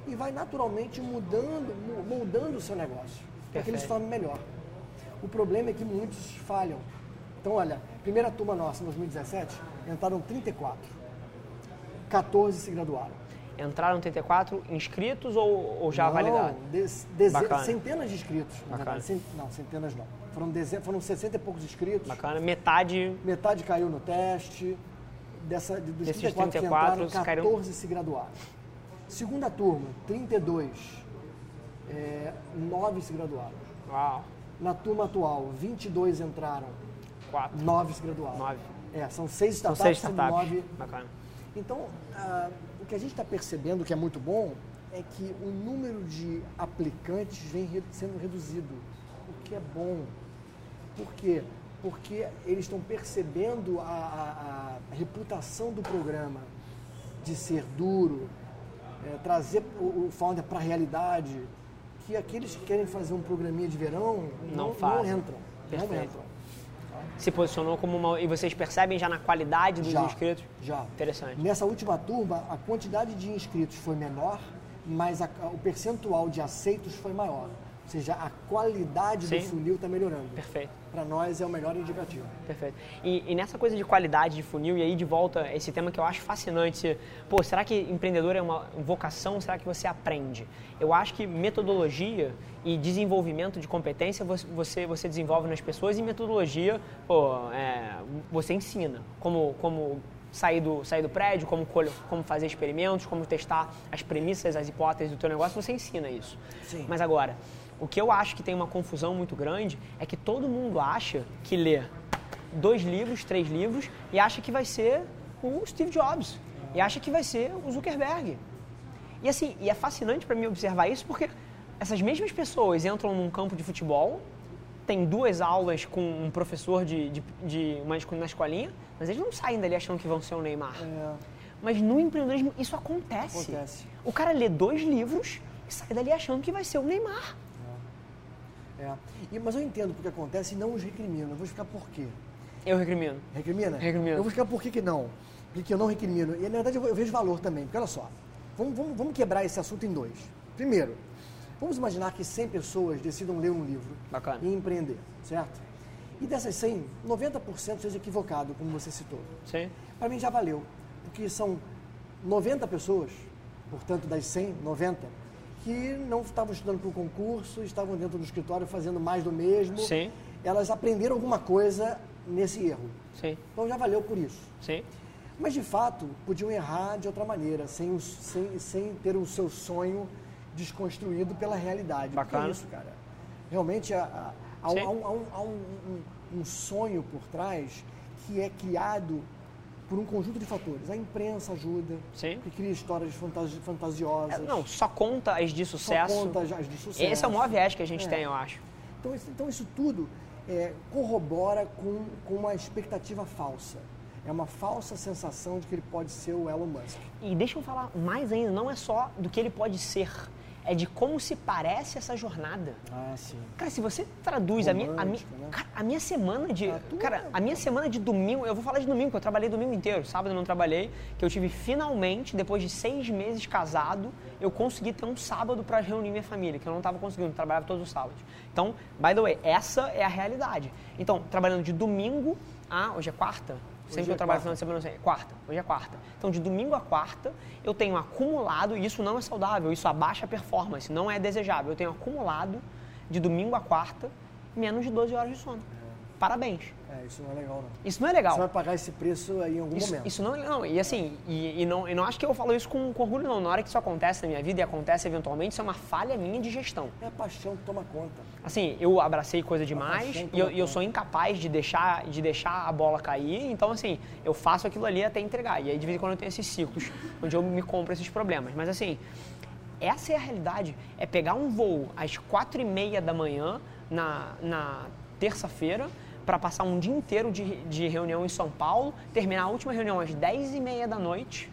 e vai naturalmente mudando, mu- moldando o seu negócio para que ele se Perfeito. torne melhor. O problema é que muitos falham. Então, olha, primeira turma nossa, em 2017, entraram 34. 14 se graduaram. Entraram 34 inscritos ou, ou já Não, centenas de inscritos. na Bacana. não, centenas não. Foram, foram 60 e poucos inscritos. Bacana. Metade. Metade caiu no teste. Dessa, de- dos Desses 34, 34, que entraram, caíram- 14 se graduaram. Segunda turma, 32. É, 9 se graduaram. Uau. Na turma atual, 22 entraram, 4. 9 se graduaram. 9. É, são seis São startups, seis sendo startups. nove Bacana. Então, ah, o que a gente está percebendo que é muito bom é que o número de aplicantes vem sendo reduzido, o que é bom. Por quê? Porque eles estão percebendo a, a- a reputação do programa de ser duro, é, trazer o, o founder para a realidade, que aqueles que querem fazer um programinha de verão Não não, fazem. entram. Não Perfeito. entram. Se posicionou como uma. E vocês percebem já na qualidade dos Já, inscritos? já. Interessante. Nessa última turma, a quantidade de inscritos foi menor, mas a- o percentual de aceitos foi maior. Ou seja, a qualidade Sim. do funil está melhorando. Perfeito. Para nós é o melhor indicativo. Perfeito. E, e nessa coisa de qualidade de funil, e aí de volta esse tema que eu acho fascinante, pô, será que empreendedor é uma vocação? Será que você aprende? Eu acho que metodologia e desenvolvimento de competência você, você, desenvolve nas pessoas e metodologia, pô, é, você ensina. Como, como sair do, sair do prédio, como, como fazer experimentos, como testar as premissas, as hipóteses do teu negócio, você ensina isso. Sim. Mas agora, o que eu acho que tem uma confusão muito grande é que todo mundo acha que lê dois livros, três livros e acha que vai ser o Steve Jobs e acha que vai ser o Zuckerberg. E assim, e é fascinante para mim observar isso porque essas mesmas pessoas entram num campo de futebol, tem duas aulas com um professor de, de, de uma, na escolinha, mas eles não saem dali achando que vão ser o Neymar. É, Mas no empreendedorismo isso acontece. Acontece. O cara lê dois livros e sai dali achando que vai ser o Neymar. É. E- mas eu entendo porque acontece e não os recrimino. Eu vou explicar por quê. Eu recrimino. Recrimina? Recrimino. Eu vou explicar por que, que não. Porque eu não recrimino. E na verdade eu, eu vejo valor também. Porque olha só, vamos, vamos, vamos quebrar esse assunto em dois. Primeiro, vamos imaginar que 100 pessoas decidam ler um livro Bacana. e empreender, certo? E dessas 100, 90% seja equivocado, como você citou. Sim. Para mim já valeu, porque são 90 pessoas, portanto das 100, 90, que não estavam estudando para o concurso, estavam dentro do escritório fazendo mais do mesmo. Sim. Elas aprenderam alguma coisa nesse erro. Sim. Então já valeu por isso. Sim. Mas, de fato, podiam errar de outra maneira, sem, sem, sem ter o seu sonho desconstruído pela realidade. Bacana. É isso, cara. Realmente, há, há, há um, há um, um, um sonho por trás que é criado por um conjunto de fatores. A imprensa ajuda, Sim. que cria histórias fantasi fantasiosas. É, não, só conta as de sucesso. Só conta as de sucesso. Esse é o maior viés que a gente É. tem, eu acho. Então, isso, então isso tudo é, corrobora com, com uma expectativa falsa. É uma falsa sensação de que ele pode ser o Elon Musk. E deixa eu falar mais ainda, não é só do que ele pode ser, é de como se parece essa jornada. Ah, sim. Cara, se você traduz a minha, a minha, né? cara, a minha semana de. Ah, cara, é- a minha semana de domingo, eu vou falar de domingo, porque eu trabalhei domingo inteiro. Sábado eu não trabalhei, que eu tive finalmente, depois de seis meses casado, eu consegui ter um sábado para reunir minha família, que eu não estava conseguindo, trabalhava todos os sábados. Então, by the way, essa é a realidade. Então, trabalhando de domingo a. Hoje é quarta? Sempre que eu é trabalho final de semana, sei. Quarta. Hoje é quarta. Então, de domingo a quarta, eu tenho acumulado, e isso não é saudável, isso abaixa a performance, não é desejável. Eu tenho acumulado, de domingo a quarta, menos de 12 horas de sono. Parabéns. É, isso não é legal, não. Isso não é legal. Você vai pagar esse preço aí em algum Isso, momento. isso não é não, e assim, e, e não, e não acho que eu falo isso com, com orgulho, não. Na hora que isso acontece na minha vida e acontece eventualmente, isso é uma falha minha de gestão. É a paixão que toma conta. Assim, eu abracei coisa demais paixão e eu, eu sou incapaz de deixar, de deixar a bola cair. Então, assim, eu faço aquilo ali até entregar. E aí, de vez em quando, eu tenho esses ciclos onde eu me compro esses problemas. Mas, assim, essa é a realidade. É pegar um voo às quatro e meia da manhã na, na terça-feira para passar um dia inteiro de, de reunião em São Paulo, terminar a última reunião às dez e meia da noite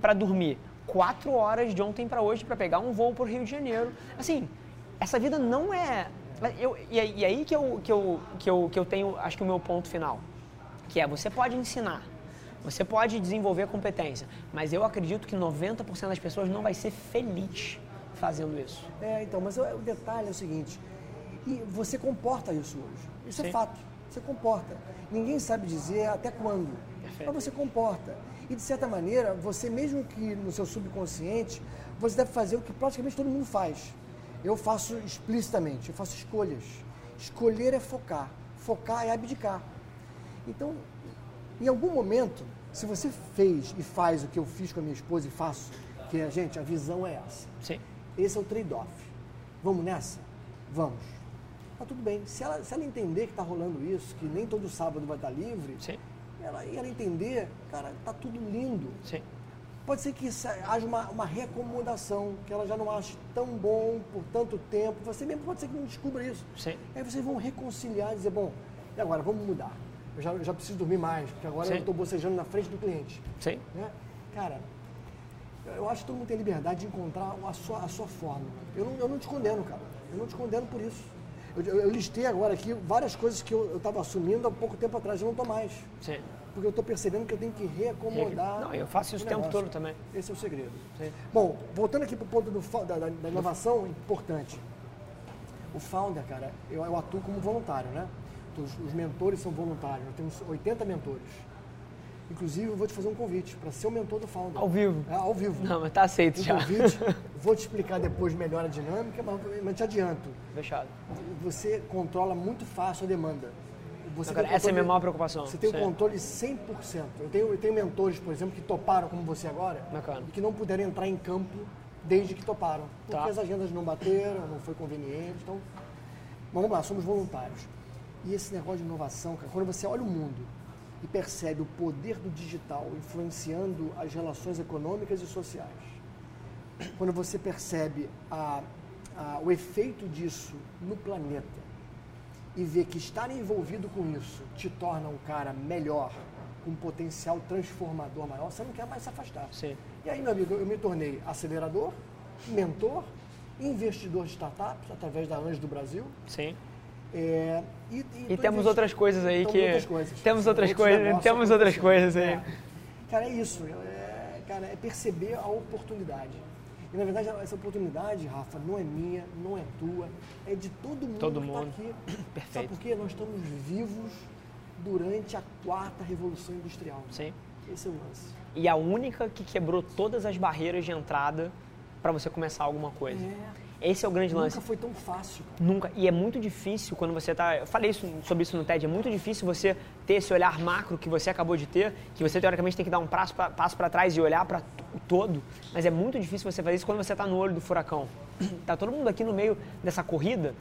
para dormir quatro horas de ontem para hoje para pegar um voo para o Rio de Janeiro. Assim, essa vida não é. Eu, e, aí- e aí que eu, que, eu, que, eu, que eu tenho, acho que o meu ponto final, que é você pode ensinar, você pode desenvolver competência, mas eu acredito que 90% das pessoas não vai ser feliz fazendo isso. É, então, mas o, o detalhe é o seguinte, e você comporta isso hoje. Isso é Sim. fato. Você comporta. Ninguém sabe dizer até quando. Perfeito. Mas você comporta. E de certa maneira, você mesmo que no seu subconsciente, você deve fazer o que praticamente todo mundo faz. Eu faço explicitamente, eu faço escolhas. Escolher é focar. Focar é abdicar. Então, em algum momento, se você fez e faz o que eu fiz com a minha esposa e faço, que é, gente, a visão é essa. Sim. Esse é o trade-off. Vamos nessa? Vamos. Tá tudo bem. Se ela, se ela entender que está rolando isso, que nem todo sábado vai estar livre, Sim. ela, e ela entender, cara, tá tudo lindo. Sim. Pode ser que haja uma, uma reacomodação, que ela já não ache tão bom por tanto tempo. Você mesmo pode ser que não descubra isso. Sim. Aí vocês vão reconciliar e dizer, bom, e agora vamos mudar. Eu já, já preciso dormir mais, porque agora Sim. eu estou bocejando na frente do cliente. Sim. Né? Cara, eu acho que todo mundo tem liberdade de encontrar a sua, a sua forma. Eu não, eu não te condeno, cara. Eu não te condeno por isso. Eu, eu- listei agora aqui várias coisas que eu estava assumindo há pouco tempo atrás. Eu não estou mais. Sim. Porque eu estou percebendo que eu tenho que reacomodar. Não, eu faço isso o tempo todo também. Esse é o segredo. Sim. Bom, voltando aqui para o ponto do da, da- inovação, importante. O founder, cara, eu, eu atuo como voluntário, né? Os, os mentores são voluntários. Eu tenho uns 80 mentores. Inclusive, eu vou te fazer um convite para ser o mentor do founder. Ao vivo. É, ao vivo. Não, mas tá aceito Um já. convite. Vou te explicar depois melhor a dinâmica, mas, mas te adianto. Fechado. Você controla muito fácil a demanda. Você tem essa é a minha maior preocupação. Você tem o Sim. controle 100%. Eu tenho, eu tenho mentores, por exemplo, que toparam como você agora Bacana. e que não puderam entrar em campo desde que toparam. Porque Tá. as agendas não bateram, não foi conveniente. Então, mas vamos lá, somos voluntários. E esse negócio de inovação, cara, quando você olha o mundo e percebe o poder do digital influenciando as relações econômicas e sociais, quando você percebe a- a- o efeito disso no planeta e vê que estar envolvido com isso te torna um cara melhor, com um potencial transformador maior, você não quer mais se afastar. Sim. E aí, meu amigo, eu me tornei acelerador, mentor, investidor de startups através da Anjo do Brasil. Sim. É, e, E tô temos outras coisas aí que. outras coisas. Temos outras coisas. Temos outras coisas aí. É. Cara, é isso. É, cara, é perceber a oportunidade. E na verdade, essa oportunidade, Rafa, não é minha, não é tua, é de todo mundo Todo que mundo. está aqui. Sabe Perfeito. por quê? Nós estamos vivos durante a quarta revolução industrial. Sim. Esse é o lance. E a única que quebrou todas as barreiras de entrada para você começar alguma coisa. É. esse é o grande lance. Nunca foi tão fácil. Nunca. E é muito difícil quando você está. Eu falei isso, sobre isso no TED. É muito difícil você ter esse olhar macro que você acabou de ter, que você teoricamente tem que dar um passo para trás e olhar para o todo. Mas é muito difícil você fazer isso quando você está no olho do furacão. Tá todo mundo aqui no meio dessa corrida,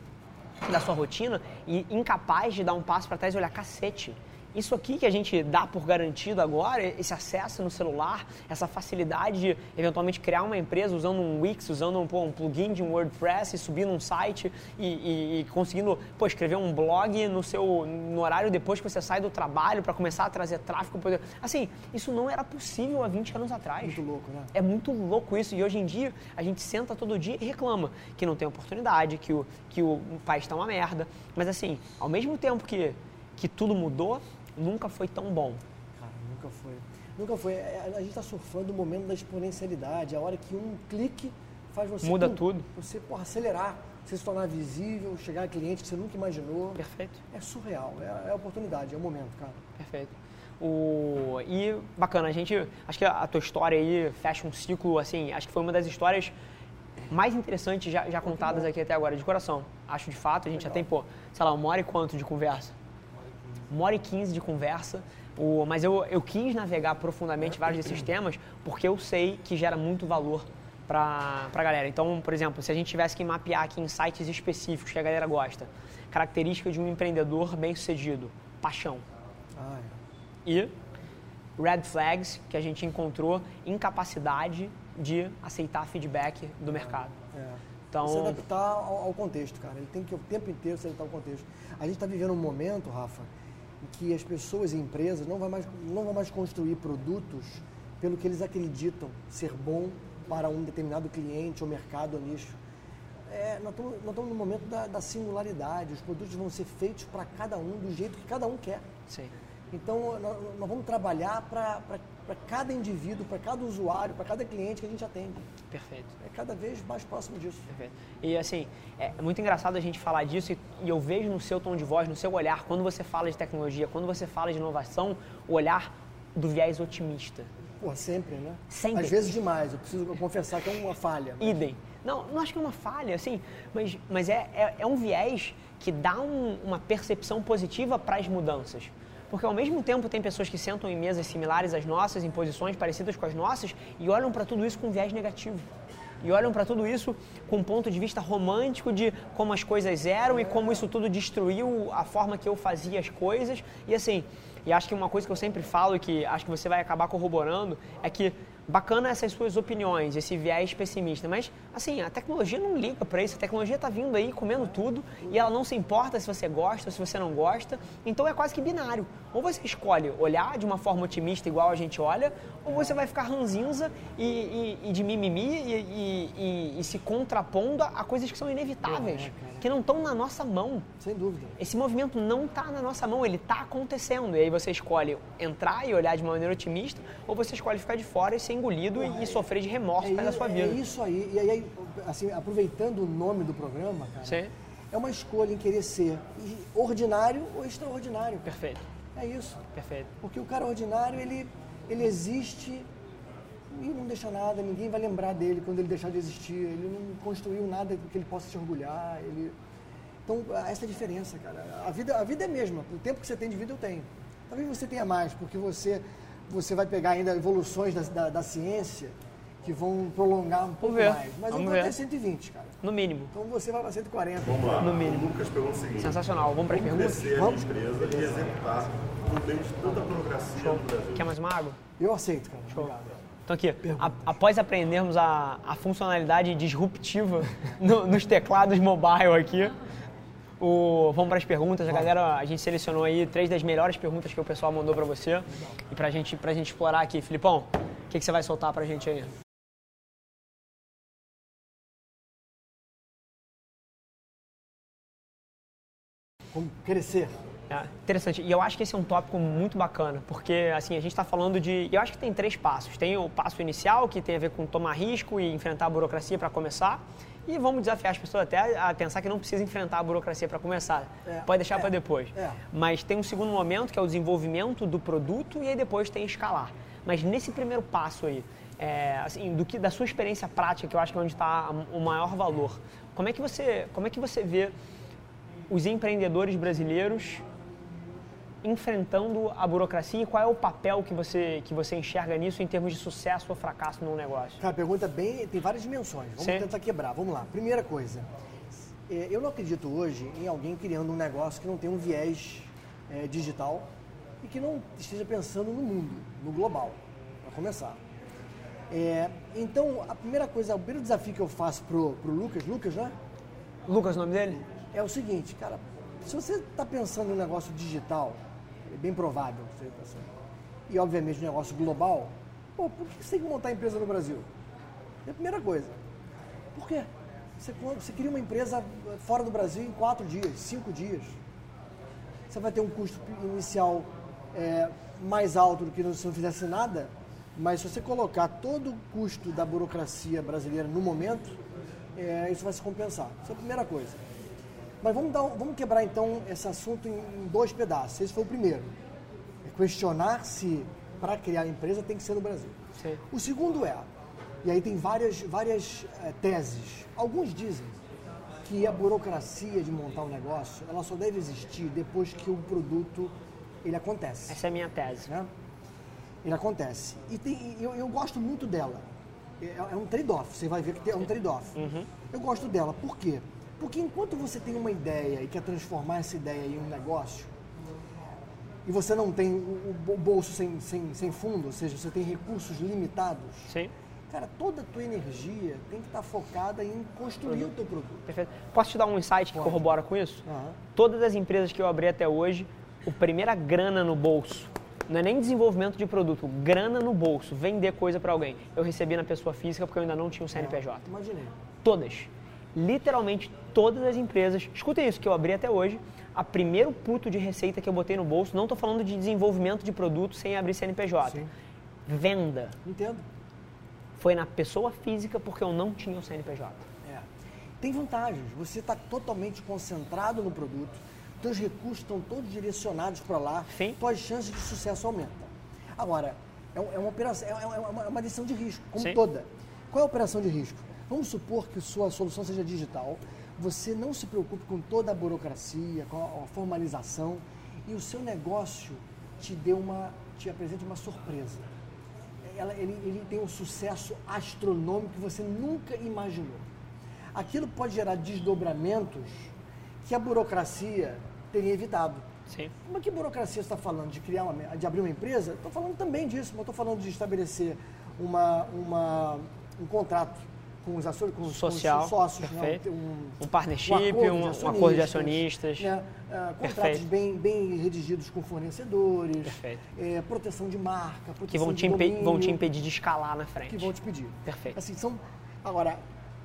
da sua rotina, e incapaz de dar um passo para trás e olhar cacete isso aqui que a gente dá por garantido agora, esse acesso no celular, essa facilidade de eventualmente criar uma empresa usando um Wix, usando um, pô, um plugin de um WordPress e subir num site e, e, e, conseguindo pô, escrever um blog no seu no horário depois que você sai do trabalho para começar a trazer tráfego. Assim, isso não era possível há 20 anos atrás. Muito louco, né? É muito louco isso. E hoje em dia a gente senta todo dia e reclama que não tem oportunidade, que o, que o país está uma merda. Mas assim, ao mesmo tempo que, que tudo mudou, nunca foi tão bom. Cara, nunca foi. Nunca foi. É, a gente está surfando o momento da exponencialidade, a hora que um clique faz você. Muda pum, tudo. Você porra, acelerar, você se tornar visível, chegar a cliente que você nunca imaginou. Perfeito. É surreal. É, é a oportunidade, é o momento, cara. Perfeito. O... E bacana, a gente. Acho que a tua história aí fecha um ciclo, assim, acho que foi uma das histórias mais interessantes já, já contadas aqui até agora, de coração. Acho de fato, a gente Legal. já tem, pô, sei lá, uma hora e quanto de conversa? Uma hora e quinze de conversa. O, mas eu, eu quis navegar profundamente vários desses temas porque eu sei que gera muito valor para a galera. Então, por exemplo, se a gente tivesse que mapear aqui em sites específicos que a galera gosta, característica de um empreendedor bem-sucedido, paixão. Ah, é. E red flags que a gente encontrou, incapacidade de aceitar feedback do mercado. É. Então, se adaptar ao, ao, contexto, cara. Ele tem que o tempo inteiro se adaptar ao contexto. A gente está vivendo um momento, Rafa, que as pessoas e empresas não vão mais, não vão mais construir produtos pelo que eles acreditam ser bom para um determinado cliente ou mercado ou nicho. É, nós, estamos, nós estamos no momento da, da singularidade, os produtos vão ser feitos para cada um do jeito que cada um quer. Sim. Então, nós, nós vamos trabalhar para cada indivíduo, para cada usuário, para cada cliente que a gente atende. Perfeito. É cada vez mais próximo disso. Perfeito. E assim, é muito engraçado a gente falar disso e, e eu vejo no seu tom de voz, no seu olhar, quando você fala de tecnologia, quando você fala de inovação, o olhar do viés otimista. Pô, sempre, né? Sempre. Às vezes demais, eu preciso confessar que é uma falha. Mas... Idem. Não, não acho que é uma falha, assim, mas, mas é, é, é um viés que dá um, uma percepção positiva para as mudanças. Porque ao mesmo tempo tem pessoas que sentam em mesas similares às nossas, em posições parecidas com as nossas, e olham para tudo isso com viés negativo. E olham para tudo isso com um ponto de vista romântico de como as coisas eram e como isso tudo destruiu a forma que eu fazia as coisas. E assim, e acho que uma coisa que eu sempre falo e que acho que você vai acabar corroborando é que bacana essas suas opiniões, esse viés pessimista, mas assim, a tecnologia não liga para isso, a tecnologia está vindo aí comendo tudo e ela não se importa se você gosta ou se você não gosta, então é quase que binário. Ou você escolhe olhar de uma forma otimista igual a gente olha, ou você vai ficar ranzinza e, e, e de mimimi e, e, se contrapondo a coisas que são inevitáveis, é, que não estão na nossa mão. Sem dúvida. Esse movimento não está na nossa mão, ele está acontecendo. E aí você escolhe entrar e olhar de uma maneira otimista, ou você escolhe ficar de fora e ser engolido Porra, e, é, sofrer de remorso é, da sua vida. É isso aí. E aí, assim, aproveitando o nome do programa, cara, Sim. é uma escolha em querer ser ordinário ou extraordinário. Perfeito. É isso. Perfeito. Porque o cara ordinário, ele, ele existe e não deixa nada, ninguém vai lembrar dele quando ele deixar de existir, ele não construiu nada que ele possa se orgulhar, ele... Então, essa é a diferença, cara. A vida, a vida é a mesma, o tempo que você tem de vida eu tenho. Talvez você tenha mais, porque você, você vai pegar ainda evoluções da, da, da ciência que vão prolongar um pouco mais. Mas Vamos eu vou até 120, cara. No mínimo. Então você vai para 140. Vamos lá. No mínimo. O Lucas pergunta o seguinte. Sensacional. Vamos para as perguntas? crescer Vamos. a empresa e executar no meio de tanta burocracia no Brasil. Quer mais uma água? Eu aceito, cara. Show. Obrigado. Então aqui, a, após aprendermos a, a funcionalidade disruptiva no, nos teclados mobile aqui, o, vamos para as perguntas. A galera, a gente selecionou aí três das melhores perguntas que o pessoal mandou para você e para gente, a gente explorar aqui. Filipão, o que, que você vai soltar para a gente aí? Como crescer. É, interessante. E eu acho que esse é um tópico muito bacana, porque assim, a gente está falando de. Eu acho que tem três passos. Tem o passo inicial, que tem a ver com tomar risco e enfrentar a burocracia para começar. E vamos desafiar as pessoas até a pensar que não precisa enfrentar a burocracia para começar. É, Pode deixar é, para depois. é. Mas tem um segundo momento que é o desenvolvimento do produto e aí depois tem escalar. Mas nesse primeiro passo aí, é, assim, do que da sua experiência prática, que eu acho que é onde está o maior valor. Como é que você, como é que você vê os empreendedores brasileiros enfrentando a burocracia e qual é o papel que você, que você enxerga nisso em termos de sucesso ou fracasso num negócio? Cara, pergunta bem, tem várias dimensões. Vamos Sim. tentar quebrar. Vamos lá. Primeira coisa, é, eu não acredito hoje em alguém criando um negócio que não tem um viés é, digital e que não esteja pensando no mundo, no global, para começar. É, então, a primeira coisa, o primeiro desafio que eu faço pro, pro Lucas, Lucas, né? Lucas, o nome dele? É o seguinte, cara, se você está pensando em um negócio digital, é bem provável que está pensando, e obviamente um negócio global, pô, por que você tem que montar empresa no Brasil? É a primeira coisa. Por quê? Você, você cria uma empresa fora do Brasil em quatro dias, cinco dias. Você vai ter um custo inicial é, mais alto do que se não fizesse nada, mas se você colocar todo o custo da burocracia brasileira no momento, é, isso vai se compensar. Isso é a primeira coisa. Mas vamos, dar, vamos quebrar então esse assunto em, em dois pedaços. Esse foi o primeiro. É questionar se para criar a empresa tem que ser no Brasil. Sim. O segundo é, e aí tem várias, várias eh, teses. Alguns dizem que a burocracia de montar um negócio, ela só deve existir depois que o produto ele acontece. Essa é a minha tese. né? Ele acontece. E tem, eu, eu gosto muito dela. É, é um trade-off, você vai ver que é um trade-off. Eu gosto dela, por quê? Porque enquanto você tem uma ideia e quer transformar essa ideia em um negócio, e você não tem o, o bo- bolso sem, sem, sem fundo, ou seja, você tem recursos limitados, Sim. cara, toda a tua energia tem que estar focada em construir o teu produto. Perfeito. Posso te dar um insight que Pode. corrobora com isso? Aham. Todas as empresas que eu abri até hoje, o primeira grana no bolso, não é nem desenvolvimento de produto, grana no bolso, vender coisa para alguém. Eu recebi na pessoa física porque eu ainda não tinha um CNPJ. Imaginei. Todas. Literalmente todas as empresas. Escutem isso que eu abri até hoje. A primeiro puto de receita que eu botei no bolso, não estou falando de desenvolvimento de produto sem abrir CNPJ. Sim. Venda. Entendo. Foi na pessoa física porque eu não tinha o CNPJ. É. Tem vantagens. Você está totalmente concentrado no produto, teus recursos estão todos direcionados para lá, Sim. tuas chances de sucesso aumentam. Agora, é, é uma operação, é, é uma, é uma decisão de risco, como Sim. toda. Qual é a operação de risco? Vamos supor que sua solução seja digital, você não se preocupe com toda a burocracia, com a, formalização, e o seu negócio te dê uma, te apresente uma surpresa ela- ele, ele tem um sucesso astronômico que você nunca imaginou. Aquilo pode gerar desdobramentos que a burocracia teria evitado. Sim. Como é que burocracia está falando? De criar uma, de abrir uma empresa? Estou falando também disso, mas estou falando de estabelecer uma, uma, um contrato com os, aço- com Social, com os sócios, né? um, Um partnership, acordo um, de um acordo de acionistas. né? Ah, contratos bem, bem redigidos com fornecedores, eh, proteção de marca, proteção Que vão te, domínio vão te impedir de escalar na frente. que vão te pedir. Perfeito. Assim, são, agora,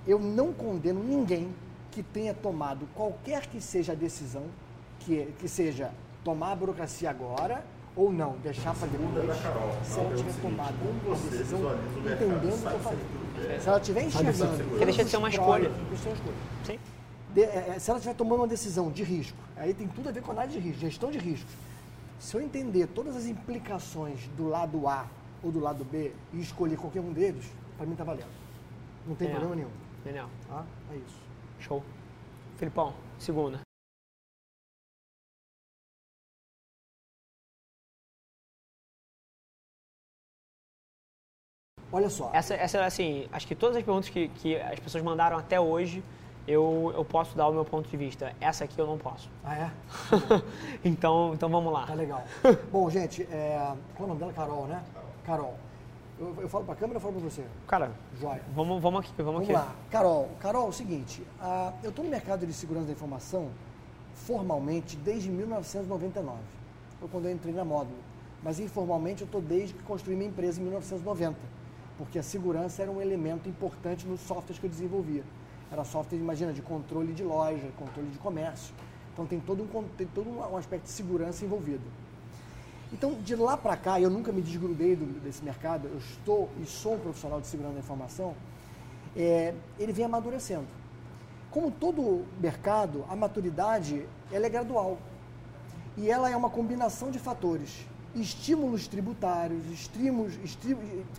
eu não condeno ninguém que tenha tomado qualquer que seja a decisão, que, que seja tomar a burocracia agora ou não, deixar para depois, se ela tiver tomado uma decisão entendendo o que eu falei. Se ela estiver enxergando... Porque deixa de ser uma escolha. Deixa de ser uma escolha. Sim. De- é, é, se ela estiver tomando uma decisão de risco, aí tem tudo a ver com análise de risco, gestão de riscos. Se eu entender todas as implicações do lado A ou do lado B e escolher qualquer um deles, para mim tá valendo. Não tem É. problema nenhum. Genial. Tá? É isso. Show. Filipão, segunda. Olha só. Essa, essa assim, acho que todas as perguntas que, que as pessoas mandaram até hoje, eu, eu posso dar o meu ponto de vista. Essa aqui eu não posso. Ah, é? então, então vamos lá. Tá legal. Bom, gente, é... qual é o nome dela? Carol, né? Carol. Eu, eu falo pra câmera ou eu falo pra você? Cara, Joia. vamos, vamos aqui, vamos, Vamos aqui. lá. Carol, Carol, é o seguinte, eu estou no mercado de segurança da informação formalmente desde 1999. Foi quando eu entrei na Módulo. Mas informalmente eu estou desde que construí minha empresa em 1990. Porque a segurança era um elemento importante nos softwares que eu desenvolvia. Era software, imagina, de controle de loja, controle de comércio. Então tem todo um, tem todo um aspecto de segurança envolvido. Então, de lá para cá, eu nunca me desgrudei do- desse mercado, eu estou e sou um profissional de segurança da informação, é, ele vem amadurecendo. Como todo mercado, a maturidade ela é gradual. E ela é uma combinação de fatores. Estímulos tributários, estímulos,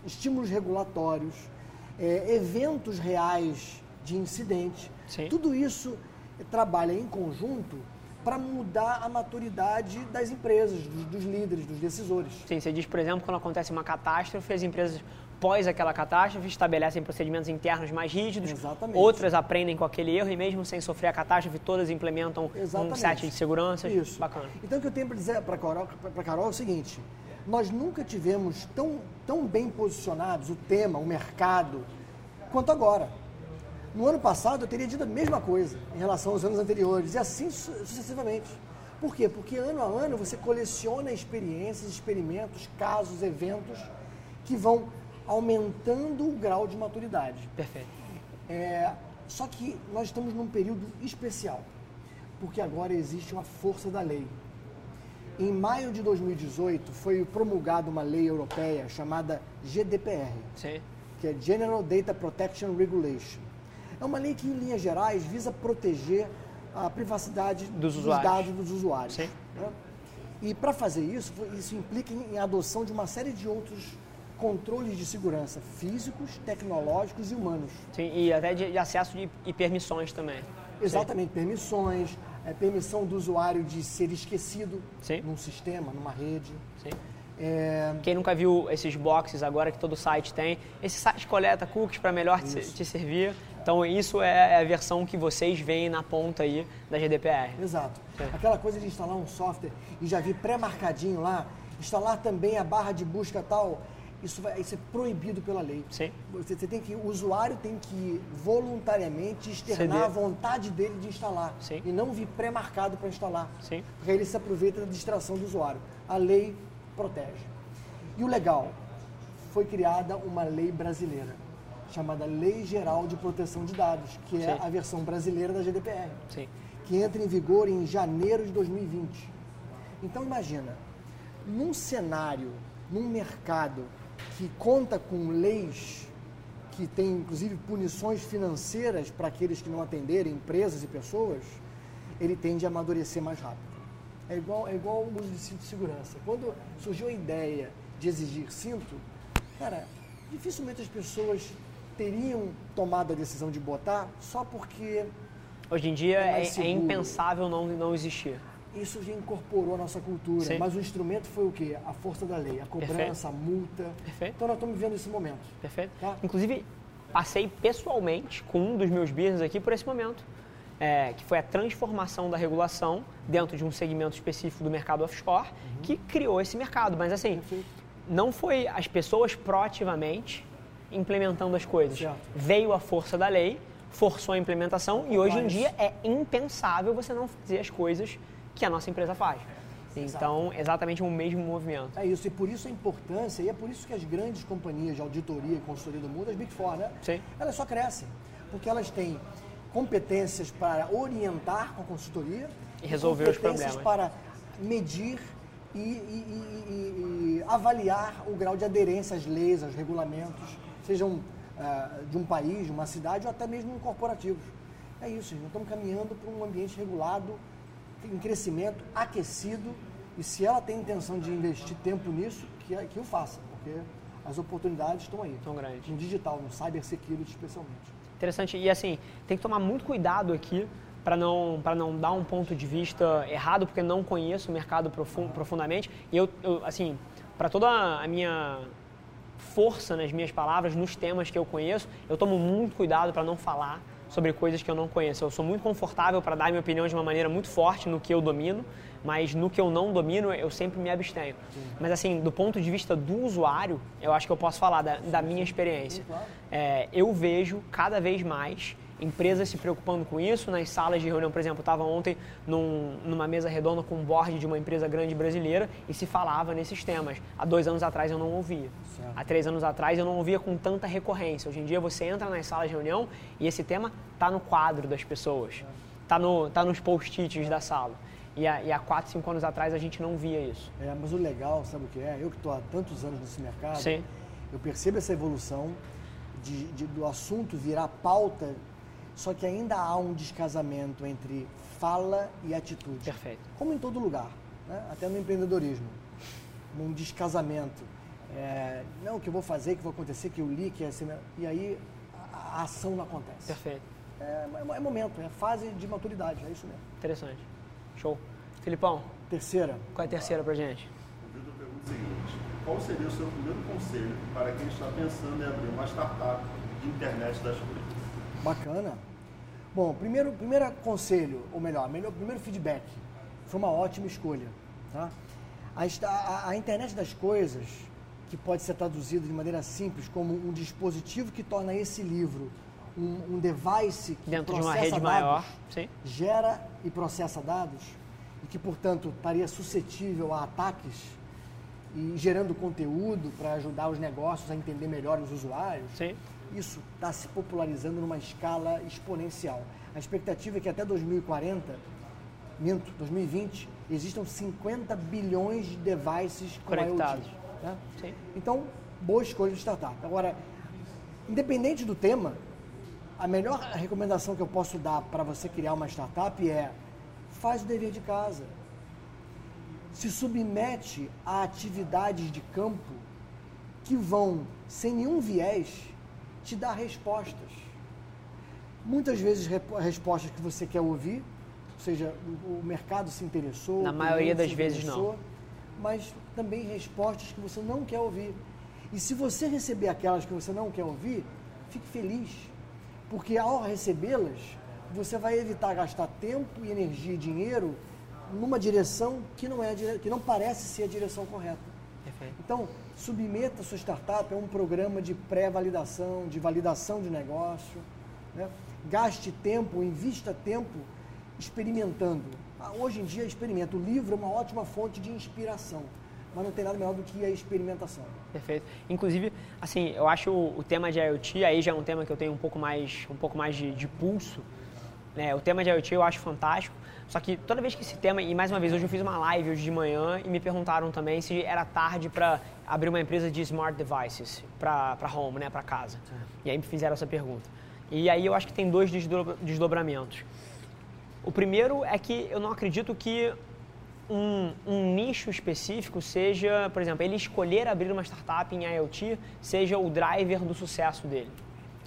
estímulos regulatórios, é, eventos reais de incidente. Sim. Tudo isso trabalha em conjunto para mudar a maturidade das empresas, dos, dos, líderes, dos decisores. Sim, você diz, por exemplo, quando acontece uma catástrofe, as empresas pós aquela catástrofe estabelecem procedimentos internos mais rígidos, Exatamente. outras aprendem com aquele erro e mesmo sem sofrer a catástrofe, todas implementam Exatamente. um set de segurança. Isso. Bacana. Então o que eu tenho para dizer para a Carol, Carol é o seguinte, nós nunca tivemos tão, tão bem posicionados o tema, o mercado, quanto agora. No ano passado eu teria dito a mesma coisa em relação aos anos anteriores, e assim sucessivamente. Por quê? Porque ano a ano você coleciona experiências, experimentos, casos, eventos que vão aumentando o grau de maturidade. Perfeito. É, só que nós estamos num período especial, porque agora existe uma força da lei. Em maio de 2018 foi promulgada uma lei europeia chamada GDPR, Sim. que é General Data Protection Regulation. É uma lei que, em linhas gerais, visa proteger a privacidade dos, dos dados dos usuários. Sim. né? E para fazer isso, isso implica em adoção de uma série de outros controles de segurança físicos, tecnológicos e humanos. Sim, e até de, de acesso de, e permissões também. Exatamente, permissões, é, permissão do usuário de ser esquecido Sim. num sistema, numa rede. Sim. É, Quem nunca viu esses boxes agora que todo site tem, esse site coleta cookies para melhor te, te servir. Então isso é a versão que vocês veem na ponta aí da GDPR. exato. Sim. Aquela coisa de instalar um software e já vi pré-marcadinho lá, instalar também a barra de busca tal, isso, vai, isso é proibido pela lei. Sim. Você, você tem que, o usuário tem que voluntariamente externar Ceder. a vontade dele de instalar Sim. e não vir pré-marcado para instalar. Sim. Porque aí ele se aproveita da distração do usuário. A lei protege. E o legal, foi criada uma lei brasileira, chamada Lei Geral de Proteção de Dados, que é Sim. a versão brasileira da GDPR, Sim. que entra em vigor em janeiro de 2020. Então imagina, num cenário, num mercado que conta com leis que tem inclusive punições financeiras para aqueles que não atenderem, empresas e pessoas, ele tende a amadurecer mais rápido. É igual, é igual o uso de cinto de segurança. Quando surgiu a ideia de exigir cinto, cara, dificilmente as pessoas teriam tomado a decisão de botar só porque Hoje em dia É é, é impensável não, não existir. Isso já incorporou a nossa cultura. Sim. Mas o instrumento foi o quê? A força da lei, a cobrança, a multa. Perfeito. Então nós estamos vivendo esse momento. Perfeito? Tá. Inclusive, passei pessoalmente com um dos meus business aqui por esse momento, é, que foi a transformação da regulação dentro de um segmento específico do mercado offshore, que criou esse mercado. Mas assim, Perfeito. não foi as pessoas proativamente implementando as coisas. Certo. Veio a força da lei, forçou a implementação e hoje em dia é impensável você não fazer as coisas que a nossa empresa faz. Então, exatamente o mesmo movimento. É isso, e por isso a importância, e é por isso que as grandes companhias de auditoria e consultoria do mundo, as Big Four, né? Sim. Elas só crescem, porque elas têm competências para orientar com a consultoria E resolver os competências problemas. para medir e, e- e- avaliar o grau de aderência às leis, aos regulamentos, sejam ah, de um país, de uma cidade ou até mesmo corporativos. É isso, nós estamos caminhando para um ambiente regulado, em crescimento, aquecido, e se ela tem intenção de investir tempo nisso, que, que o faça, porque as oportunidades estão aí. Tão grandes. No digital, no cyber security especialmente. Interessante. E assim, tem que tomar muito cuidado aqui para não, não dar um ponto de vista errado, porque não conheço o mercado profun- profundamente. E eu, eu assim, para toda a minha força nas minhas palavras, nos temas que eu conheço, eu tomo muito cuidado para não falar sobre coisas que eu não conheço. Eu sou muito confortável para dar minha opinião de uma maneira muito forte no que eu domino, mas no que eu não domino, eu sempre me abstenho. Mas assim, do ponto de vista do usuário, eu acho que eu posso falar da, da minha experiência. É, eu vejo cada vez mais empresas se preocupando com isso. Nas salas de reunião, por exemplo, eu estava ontem num- numa mesa redonda com um board de uma empresa grande brasileira e se falava nesses temas. Há dois anos atrás eu não ouvia. Certo. Há três anos atrás eu não ouvia com tanta recorrência. Hoje em dia você entra nas salas de reunião e esse tema está no quadro das pessoas, está no, tá nos post-its da sala. E há, e há quatro, cinco anos atrás a gente não via isso. É, mas o legal, sabe o que é? Eu que estou há tantos anos nesse mercado, Sim. eu percebo essa evolução de, de- do assunto virar pauta Só que ainda há um descasamento entre fala e atitude. Perfeito. Como em todo lugar, né? até no empreendedorismo. Um descasamento. É, não, o que eu vou fazer, o que vai acontecer, que eu li, que é assim, e aí a, a ação não acontece. Perfeito. É, é, é momento, é fase de maturidade, é isso mesmo. Interessante. Show. Filipão, Terceira. qual é a terceira pra gente? O Vitor pergunta o seguinte: qual seria o seu primeiro conselho para quem está pensando em abrir uma startup de internet das coisas? Bacana. Bom, primeiro, primeiro conselho, ou melhor, melhor, primeiro feedback, foi uma ótima escolha. Tá? A, a, a internet das coisas, que pode ser traduzida de maneira simples como um dispositivo que torna esse livro um, um device que Dentro de uma processa rede dados, maior. Sim. gera e processa dados e que, portanto, estaria suscetível a ataques e gerando conteúdo para ajudar os negócios a entender melhor os usuários, Sim. Isso está se popularizando numa escala exponencial. A expectativa é que até 2040, minto, 2020, existam 50 bilhões de devices Conectados. Né? Sim. Então, boa escolha de startup. Agora, independente do tema, a melhor recomendação que eu posso dar para você criar uma startup é faz o dever de casa. Se submete a atividades de campo que vão, sem nenhum viés, te dar respostas. Muitas vezes respostas que você quer ouvir, ou seja, o, mercado se interessou. Na maioria das vezes, interessou, Mas também respostas que você não quer ouvir. E se você receber aquelas que você não quer ouvir, fique feliz. Porque ao recebê-las, você vai evitar gastar tempo energia e dinheiro numa direção que não, é que não parece ser a direção correta. Perfeito. Então, submeta a sua startup a um programa de pré-validação, de validação de negócio. né? Gaste tempo, invista tempo experimentando. Ah, Hoje em dia, experimenta. O livro é uma ótima fonte de inspiração, mas não tem nada melhor do que a experimentação. Perfeito. Inclusive, assim, eu acho o, o tema de IoT, aí já é um tema que eu tenho um pouco mais, um pouco mais de, de pulso. Né? O tema de IoT eu acho fantástico, só que toda vez que esse tema, e mais uma vez, hoje eu fiz uma live hoje de manhã e me perguntaram também se era tarde para abrir uma empresa de smart devices para home, né, para casa. E aí me fizeram essa pergunta. E aí eu acho que tem dois desdobra- desdobramentos. O primeiro é que eu não acredito que um, um nicho específico seja, por exemplo, ele escolher abrir uma startup em IoT seja o driver do sucesso dele.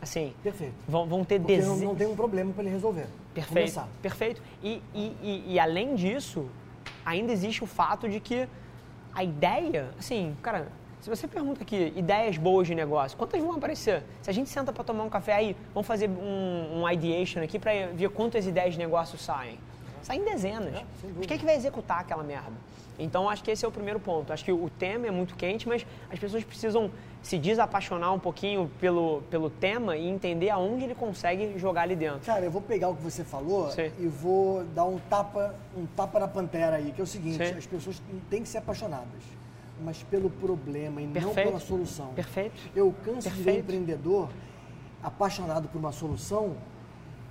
Assim, Perfeito. vão, vão ter Porque não, não tem um problema para ele resolver. Perfeito, Começar. perfeito. E, e, e, e além disso, ainda existe o fato de que a ideia, assim, cara, se você pergunta aqui ideias boas de negócio, quantas vão aparecer? Se a gente senta para tomar um café aí, vamos fazer um, um ideation aqui para ver quantas ideias de negócio saem. Saem dezenas. sem Mas quem é que vai executar aquela merda? Então acho que esse é o primeiro ponto. Acho que o tema é muito quente, mas as pessoas precisam se desapaixonar um pouquinho pelo, pelo tema e entender aonde ele consegue jogar ali dentro. Cara, eu vou pegar o que você falou Sim. e vou dar um tapa, um tapa na pantera aí, que é o seguinte, Sim. as pessoas têm que ser apaixonadas, mas pelo problema e não Perfeito. pela solução. Perfeito. Eu canso de ver Perfeito. empreendedor apaixonado por uma solução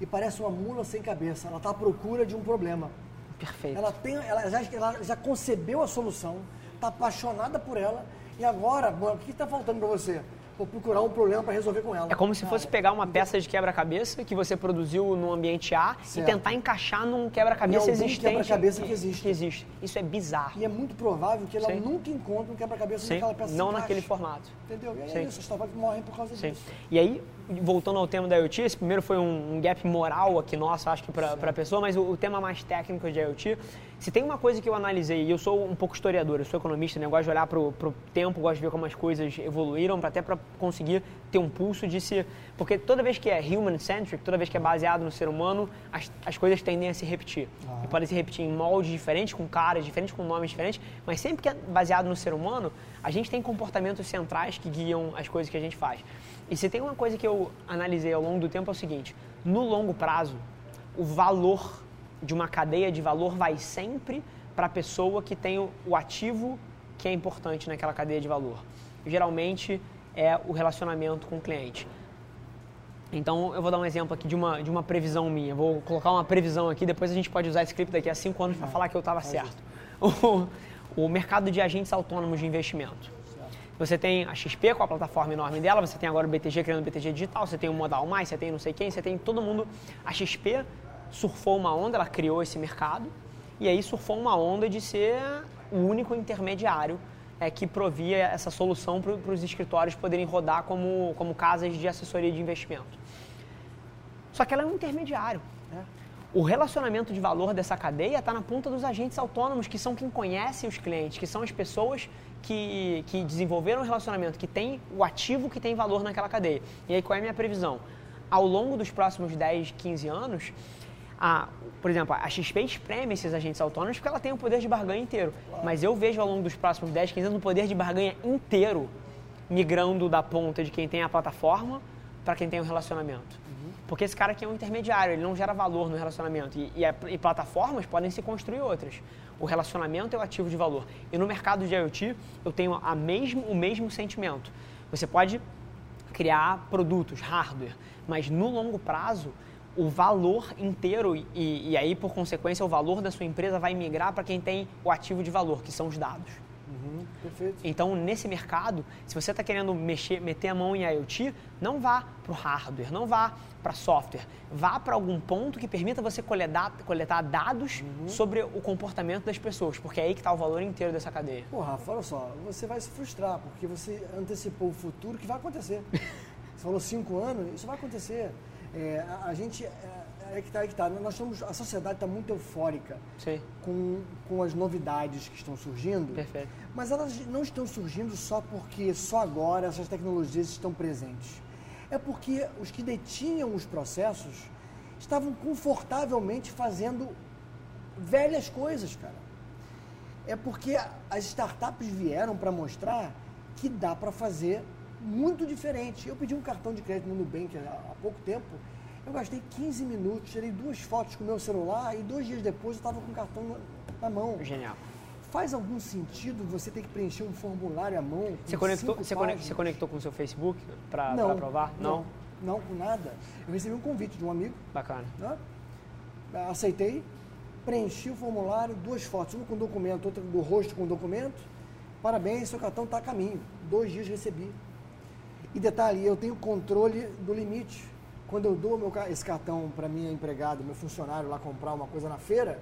e parece uma mula sem cabeça. Ela está à procura de um problema. Perfeito. Ela, tem, ela, já, ela já concebeu a solução, está apaixonada por ela e agora, bom, o que está faltando para você? Vou procurar um problema para resolver com ela. É como se Cara, fosse pegar uma peça de quebra-cabeça que você produziu no ambiente A Certo. e tentar encaixar num quebra-cabeça existente. quebra-cabeça que existe. que existe. Isso é bizarro. E é muito provável que ela Sim. nunca encontre um quebra-cabeça naquela peça não naquele formato. Entendeu? E é Sim. isso, as startups morrem por causa Sim. disso. E aí, voltando ao tema da IoT, esse primeiro foi um, um gap moral aqui nosso, acho que para a pessoa, mas o, o tema mais técnico de IoT, se tem uma coisa que eu analisei, e eu sou um pouco historiador, eu sou economista, né, eu gosto de olhar para o tempo, gosto de ver como as coisas evoluíram, pra, até para conseguir ter um pulso de se... Porque toda vez que é human-centric, toda vez que é baseado no ser humano, as, as coisas tendem a se repetir. E podem se repetir em moldes diferentes, com caras diferentes, com nomes diferentes, mas sempre que é baseado no ser humano, a gente tem comportamentos centrais que guiam as coisas que a gente faz. E se tem uma coisa que eu analisei ao longo do tempo é o seguinte: no longo prazo, o valor de uma cadeia de valor vai sempre para a pessoa que tem o, ativo que é importante naquela cadeia de valor. Geralmente é o relacionamento com o cliente. Então, eu vou dar um exemplo aqui de uma, de uma previsão minha. Vou colocar uma previsão aqui, depois a gente pode usar esse clipe daqui a cinco anos para falar que eu estava certo. O, o mercado de agentes autônomos de investimento. Você tem a XP com a plataforma enorme dela, você tem agora o BTG criando o BTG digital, você tem o Modal Mais, você tem não sei quem, você tem todo mundo. A XP surfou uma onda, ela criou esse mercado e aí surfou uma onda de ser o único intermediário é, que provia essa solução para os escritórios poderem rodar como, como casas de assessoria de investimento. Só que ela é um intermediário. Né? O relacionamento de valor dessa cadeia está na ponta dos agentes autônomos, que são quem conhece os clientes, que são as pessoas que, que desenvolveram o relacionamento, que tem o ativo que tem valor naquela cadeia. E aí qual é a minha previsão? Ao longo dos próximos 10, 15 anos, a, por exemplo, a XP espreme esses agentes autônomos porque ela tem o poder de barganha inteiro. Mas eu vejo ao longo dos próximos 10, 15 anos o poder de barganha inteiro migrando da ponta de quem tem a plataforma para quem tem o relacionamento. Porque esse cara aqui é um intermediário, ele não gera valor no relacionamento. E, e, e, plataformas podem se construir outras. O relacionamento é o ativo de valor. E no mercado de IoT, eu tenho a mesmo, o mesmo sentimento. Você pode criar produtos, hardware, mas no longo prazo, o valor inteiro e, e aí, por consequência, o valor da sua empresa vai migrar para quem tem o ativo de valor, que são os dados. Uhum, perfeito. Então, nesse mercado, se você está querendo mexer, meter a mão em IoT, não vá para o hardware, não vá para software. Vá para algum ponto que permita você coletar, coletar dados uhum. sobre o comportamento das pessoas, porque é aí que está o valor inteiro dessa cadeia. Pô, Rafa, olha só, você vai se frustrar, porque você antecipou o futuro que vai acontecer. você falou cinco anos, isso vai acontecer. É, a, a, gente. É, é que tá, é que tá. Nós estamos, a sociedade está muito eufórica Com, com as novidades que estão surgindo. Perfeito. Mas elas não estão surgindo só porque só agora essas tecnologias estão presentes. É porque os que detinham os processos estavam confortavelmente fazendo velhas coisas, cara. É porque as startups vieram para mostrar que dá para fazer muito diferente. Eu pedi um cartão de crédito no Nubank há pouco tempo, eu gastei 15 minutos, tirei duas fotos com o meu celular e dois dias depois eu estava com o cartão na mão. Genial. Faz algum sentido você ter que preencher um formulário à mão? Você conectou, você, conectou, você conectou com o seu Facebook para aprovar? Não, não, não, com nada. Eu recebi um convite de um amigo. Bacana. Né? Aceitei, preenchi o formulário, duas fotos, uma com documento, outra do rosto com documento. Parabéns, seu cartão está a caminho. Dois dias recebi. E detalhe, eu tenho controle do limite. Quando eu dou meu, esse cartão para minha empregada, meu funcionário lá comprar uma coisa na feira,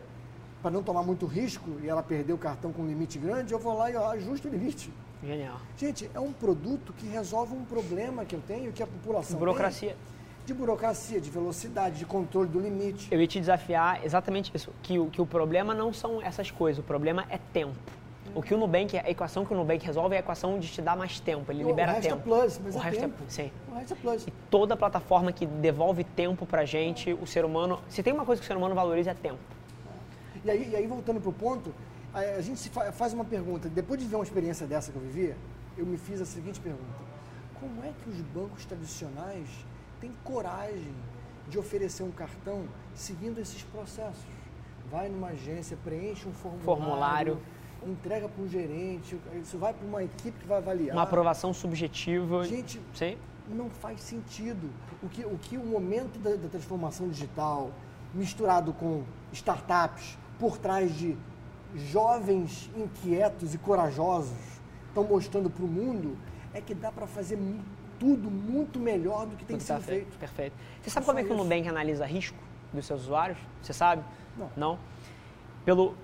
para não tomar muito risco e ela perder o cartão com um limite grande, eu vou lá e ajusto o limite. Genial. Gente, é um produto que resolve um problema que eu tenho, que a população Burocracia. Tem, de burocracia, de velocidade, de controle do limite. Eu ia te desafiar exatamente isso, que, que o problema não são essas coisas, o problema é tempo. O que o Nubank, a equação que o Nubank resolve é a equação de te dar mais tempo, ele libera o resto tempo. É plus, mas o é resto tempo. é sim. O resto é plus. E toda plataforma que devolve tempo pra gente, o ser humano, se tem uma coisa que o ser humano valoriza é tempo. E aí, e aí voltando pro ponto, a, a gente faz uma pergunta, depois de ver uma experiência dessa que eu vivi, eu me fiz a seguinte pergunta: como é que os bancos tradicionais têm coragem de oferecer um cartão seguindo esses processos? Vai numa agência, preenche um formulário, formulário entrega para um gerente, isso vai para uma equipe que vai avaliar. Uma aprovação subjetiva. Gente, Sim. não faz sentido. O que o, que o momento da, da transformação digital, misturado com startups, por trás de jovens inquietos e corajosos, estão mostrando para o mundo, é que dá para fazer tudo muito melhor do que tem tudo sido tá feito. feito. Perfeito. Você sabe como é que o Nubank analisa risco dos seus usuários? Você sabe? Não. Não? Pelo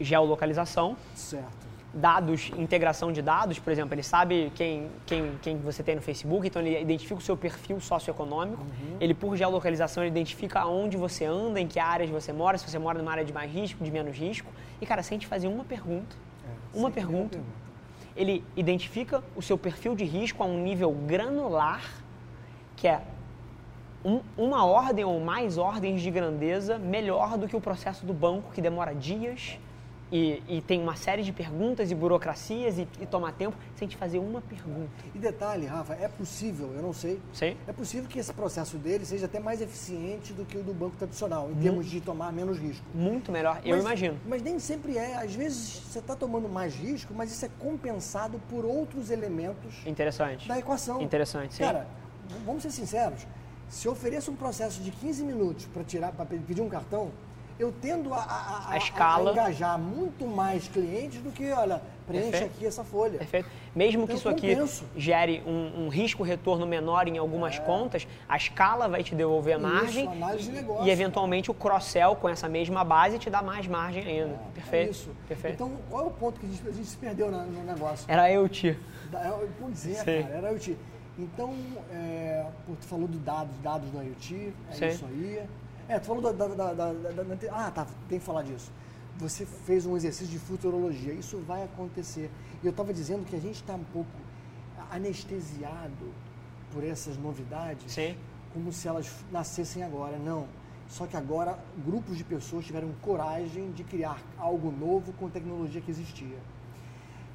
geolocalização. Certo. Dados, integração de dados, por exemplo, ele sabe quem, quem, quem você tem no Facebook, então ele identifica o seu perfil socioeconômico. Uhum. Ele, por geolocalização, ele identifica onde você anda, em que áreas você mora, se você mora numa área de mais risco, de menos risco. E, cara, se a gente fazer uma pergunta, é, uma pergunta, pergunta, ele identifica o seu perfil de risco a um nível granular, que é um, uma ordem ou mais ordens de grandeza melhor do que o processo do banco, que demora dias e, e, tem uma série de perguntas e burocracias e, e toma tempo sem te fazer uma pergunta. E detalhe, Rafa, é possível, eu não sei, Sim. é possível que esse processo dele seja até mais eficiente do que o do banco tradicional, em termos de tomar menos risco. Muito melhor, mas, eu imagino. Mas nem sempre é. Às vezes você está tomando mais risco, mas isso é compensado por outros elementos Interessante. da equação. Interessante, sim. Cara, vamos ser sinceros, se eu ofereço um processo de 15 minutos para tirar, para pedir um cartão, eu tendo a, a, A escala. a engajar muito mais clientes do que, olha, preenche Perfeito. aqui essa folha. Perfeito. Mesmo que Então, isso aqui compenso. gere um, um risco-retorno menor em algumas contas, a escala vai te devolver a Isso, margem análise de negócio. e, eventualmente, o cross-sell com essa mesma base te dá mais margem ainda. É Perfeito. isso. Perfeito. Então, qual é o ponto que a gente, a gente se perdeu na- no negócio? Era eu, Ti. Da- é, Pois é, Sim. cara, era IoT. Então, é, tu falou do dados, dados do IoT, é Sim. isso aí. É, tu falou da, da, da- da- Ah, tá, tem que falar disso. Você fez um exercício de futurologia, isso vai acontecer. E eu estava dizendo que a gente está um pouco anestesiado por essas novidades, Sim. como se elas nascessem agora. Não. Só que agora grupos de pessoas tiveram coragem de criar algo novo com tecnologia que existia.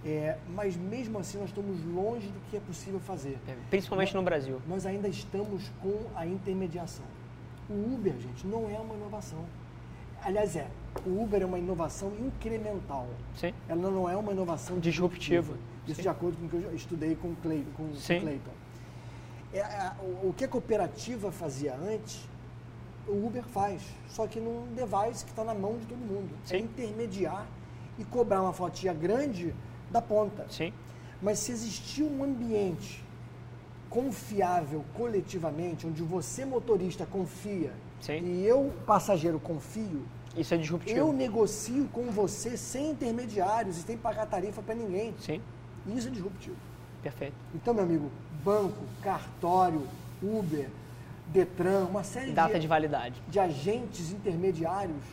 É, mas mesmo assim nós estamos longe do que é possível fazer. É, Principalmente no Brasil. Nós ainda estamos com a intermediação. O Uber, gente, não é uma inovação. Aliás, é. O Uber é uma inovação incremental. Sim. Ela não é uma inovação Disruptiva. Isso Sim. de acordo com o que eu estudei com o Clay- com, Sim. Clayton. É, a- o, que a cooperativa fazia antes, o Uber faz, só que num device que está na mão de todo mundo. É Sim. intermediar e cobrar uma fatia grande da ponta. Sim. Mas se existir um ambiente confiável coletivamente, onde você, motorista, confia Sim. e eu, passageiro, confio, Isso é disruptivo. eu negocio com você sem intermediários e sem pagar tarifa para ninguém. Sim. Isso é disruptivo. Perfeito. Então, meu amigo, banco, cartório, Uber, Detran, uma série Data de, de validade. de agentes intermediários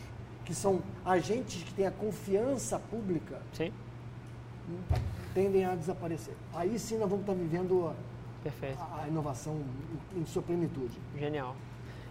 que são agentes que têm a confiança pública Sim. tendem a desaparecer. Aí sim nós vamos estar vivendo Perfeito. a, inovação em, sua plenitude. Genial.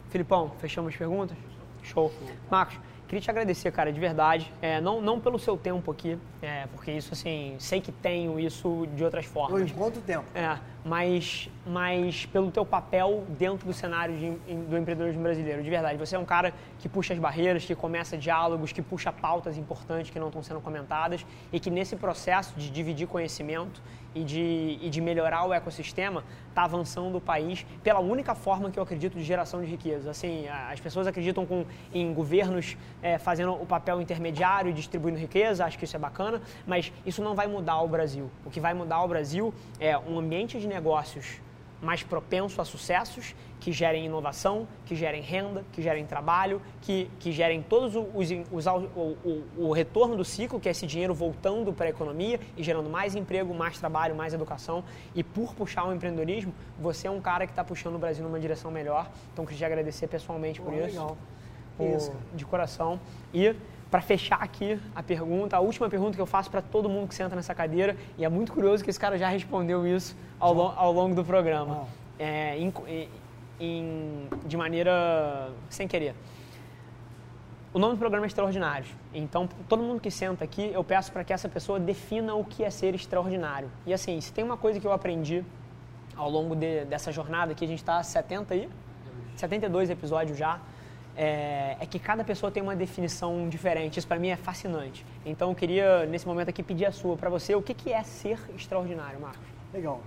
Filipão, fechamos as perguntas? Show. Marcos, queria te agradecer, cara, de verdade. É, não, não pelo seu tempo aqui, é, porque isso, assim, sei que tenho isso de outras Eu formas. encontro o tempo. É, mas, mas pelo teu papel dentro do cenário de- do empreendedorismo brasileiro, de verdade. Você é um cara que puxa as barreiras, que começa diálogos, que puxa pautas importantes que não estão sendo comentadas e que nesse processo de dividir conhecimento e de, e de melhorar o ecossistema está avançando o país pela única forma que eu acredito de geração de riqueza. Assim, as pessoas acreditam com, em governos é, fazendo o papel intermediário e distribuindo riqueza, acho que isso é bacana, mas isso não vai mudar o Brasil. O que vai mudar o Brasil é um ambiente de negócios mais propenso a sucessos, que gerem inovação, que gerem renda, que gerem trabalho, que, que gerem todos os, os- o, o- o retorno do ciclo, que é esse dinheiro voltando para a economia e gerando mais emprego, mais trabalho, mais educação. E por puxar o empreendedorismo, você é um cara que está puxando o Brasil numa direção melhor. Então, queria agradecer pessoalmente por Pô, isso. legal. Pô, Isso, de coração. E para fechar aqui a pergunta, a última pergunta que eu faço para todo mundo que senta nessa cadeira, e é muito curioso que esse cara já respondeu isso ao, lo- ao longo do programa, é, em- de maneira sem querer. O nome do programa é Extraordinários. Então, todo mundo que senta aqui, eu peço para que essa pessoa defina o que é ser extraordinário. E assim, se tem uma coisa que eu aprendi ao longo de- dessa jornada, que a gente está 70 aí, 72 episódios já, é, é que cada pessoa tem uma definição diferente. Isso para mim é fascinante. Então, eu queria, nesse momento aqui, pedir a sua para você. O que, que é ser extraordinário, Marcos? Legal.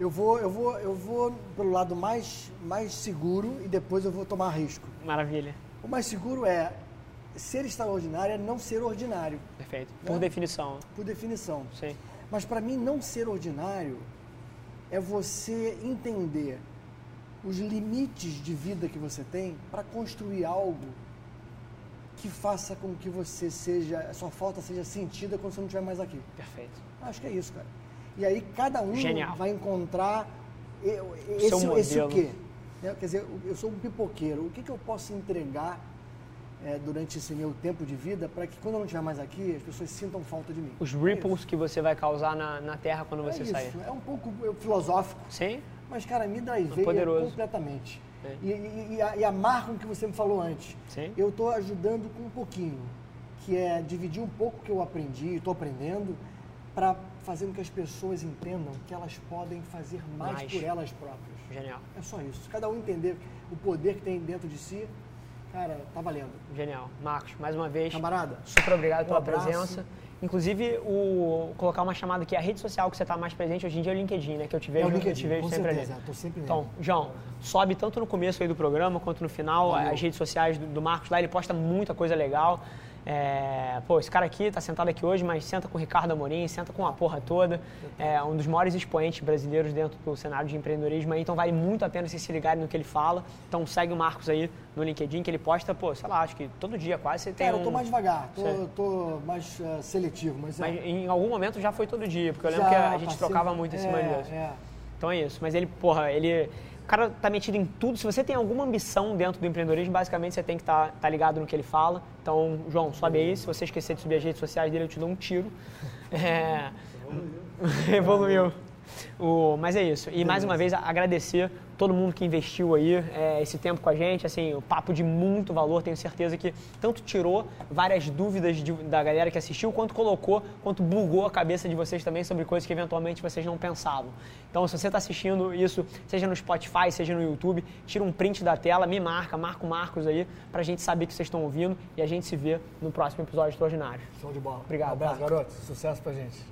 Eu vou, eu vou, eu vou pelo lado mais, mais seguro e depois eu vou tomar risco. Maravilha. O mais seguro é ser extraordinário é não ser ordinário, Perfeito. Por Né? definição. por definição. Sim. Mas para mim não ser ordinário é você entender os limites de vida que você tem para construir algo que faça com que você seja, a sua falta seja sentida quando você não estiver mais aqui. Perfeito. Acho que é isso, cara. E aí cada um Genial. vai encontrar esse, esse o quê? Né? Quer dizer, eu sou um pipoqueiro. O que, que eu posso entregar é, durante esse meu tempo de vida para que quando eu não estiver mais aqui, as pessoas sintam falta de mim? Os ripples que você vai causar na, na Terra quando É você isso. sair. É um pouco é, filosófico, Sim? Mas, cara, me drivei poderoso. completamente. É. E, e, e, a- e amarra o que você me falou antes. Sim. Eu estou ajudando com um pouquinho, que é dividir um pouco o que eu aprendi, estou aprendendo, para fazer com que as pessoas entendam que elas podem fazer mais, Mais. por elas próprias. Genial. É só isso. Cada um entender o poder que tem dentro de si, cara, tá valendo. Genial. Marcos, mais uma vez, Camarada, super obrigado Um pela abraço. presença. Inclusive, o, colocar uma chamada aqui, a rede social que você está mais presente hoje em dia é o LinkedIn, né? Que eu te vejo, é o LinkedIn, eu te vejo sempre certeza, ali. Tô sempre Então, João, sobe tanto no começo aí do programa quanto no final, Valeu. as redes sociais do, do Marcos lá, ele posta muita coisa legal. É, pô, esse cara aqui tá sentado aqui hoje, mas senta com o Ricardo Amorim, senta com a porra toda. É um dos maiores expoentes brasileiros dentro do cenário de empreendedorismo aí, então vale muito a pena vocês se ligarem no que ele fala. Então segue o Marcos aí no LinkedIn, que ele posta, pô, sei lá, acho que todo dia quase você tem. Cara, um... eu tô mais devagar, tô, tô mais uh, seletivo, mas. É. Mas em algum momento já foi todo dia, porque eu lembro já, que a gente trocava muito cima é. É. Então é isso. Mas ele, porra, ele cara tá metido em tudo. Se você tem alguma ambição dentro do empreendedorismo, basicamente você tem que estar tá, tá ligado no que ele fala. Então, João, sobe aí. Se você esquecer de subir as redes sociais dele, eu te dou um tiro. É... Evoluiu. O, mas é isso. E mais uma vez agradecer todo mundo que investiu aí é, esse tempo com a gente. Assim, o papo de muito valor. Tenho certeza que tanto tirou várias dúvidas de, da galera que assistiu, quanto colocou, quanto bugou a cabeça de vocês também sobre coisas que eventualmente vocês não pensavam. Então, se você está assistindo isso, seja no Spotify, seja no YouTube, tira um print da tela, me marca, marca o Marcos aí, para a gente saber que vocês estão ouvindo e a gente se vê no próximo episódio extraordinário. Show de bola. Obrigado. Um abraço, garoto. Sucesso pra gente.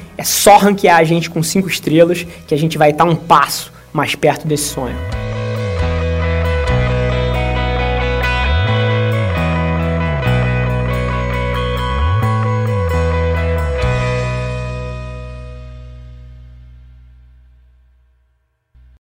É só ranquear a gente com 5 estrelas que a gente vai estar um passo mais perto desse sonho.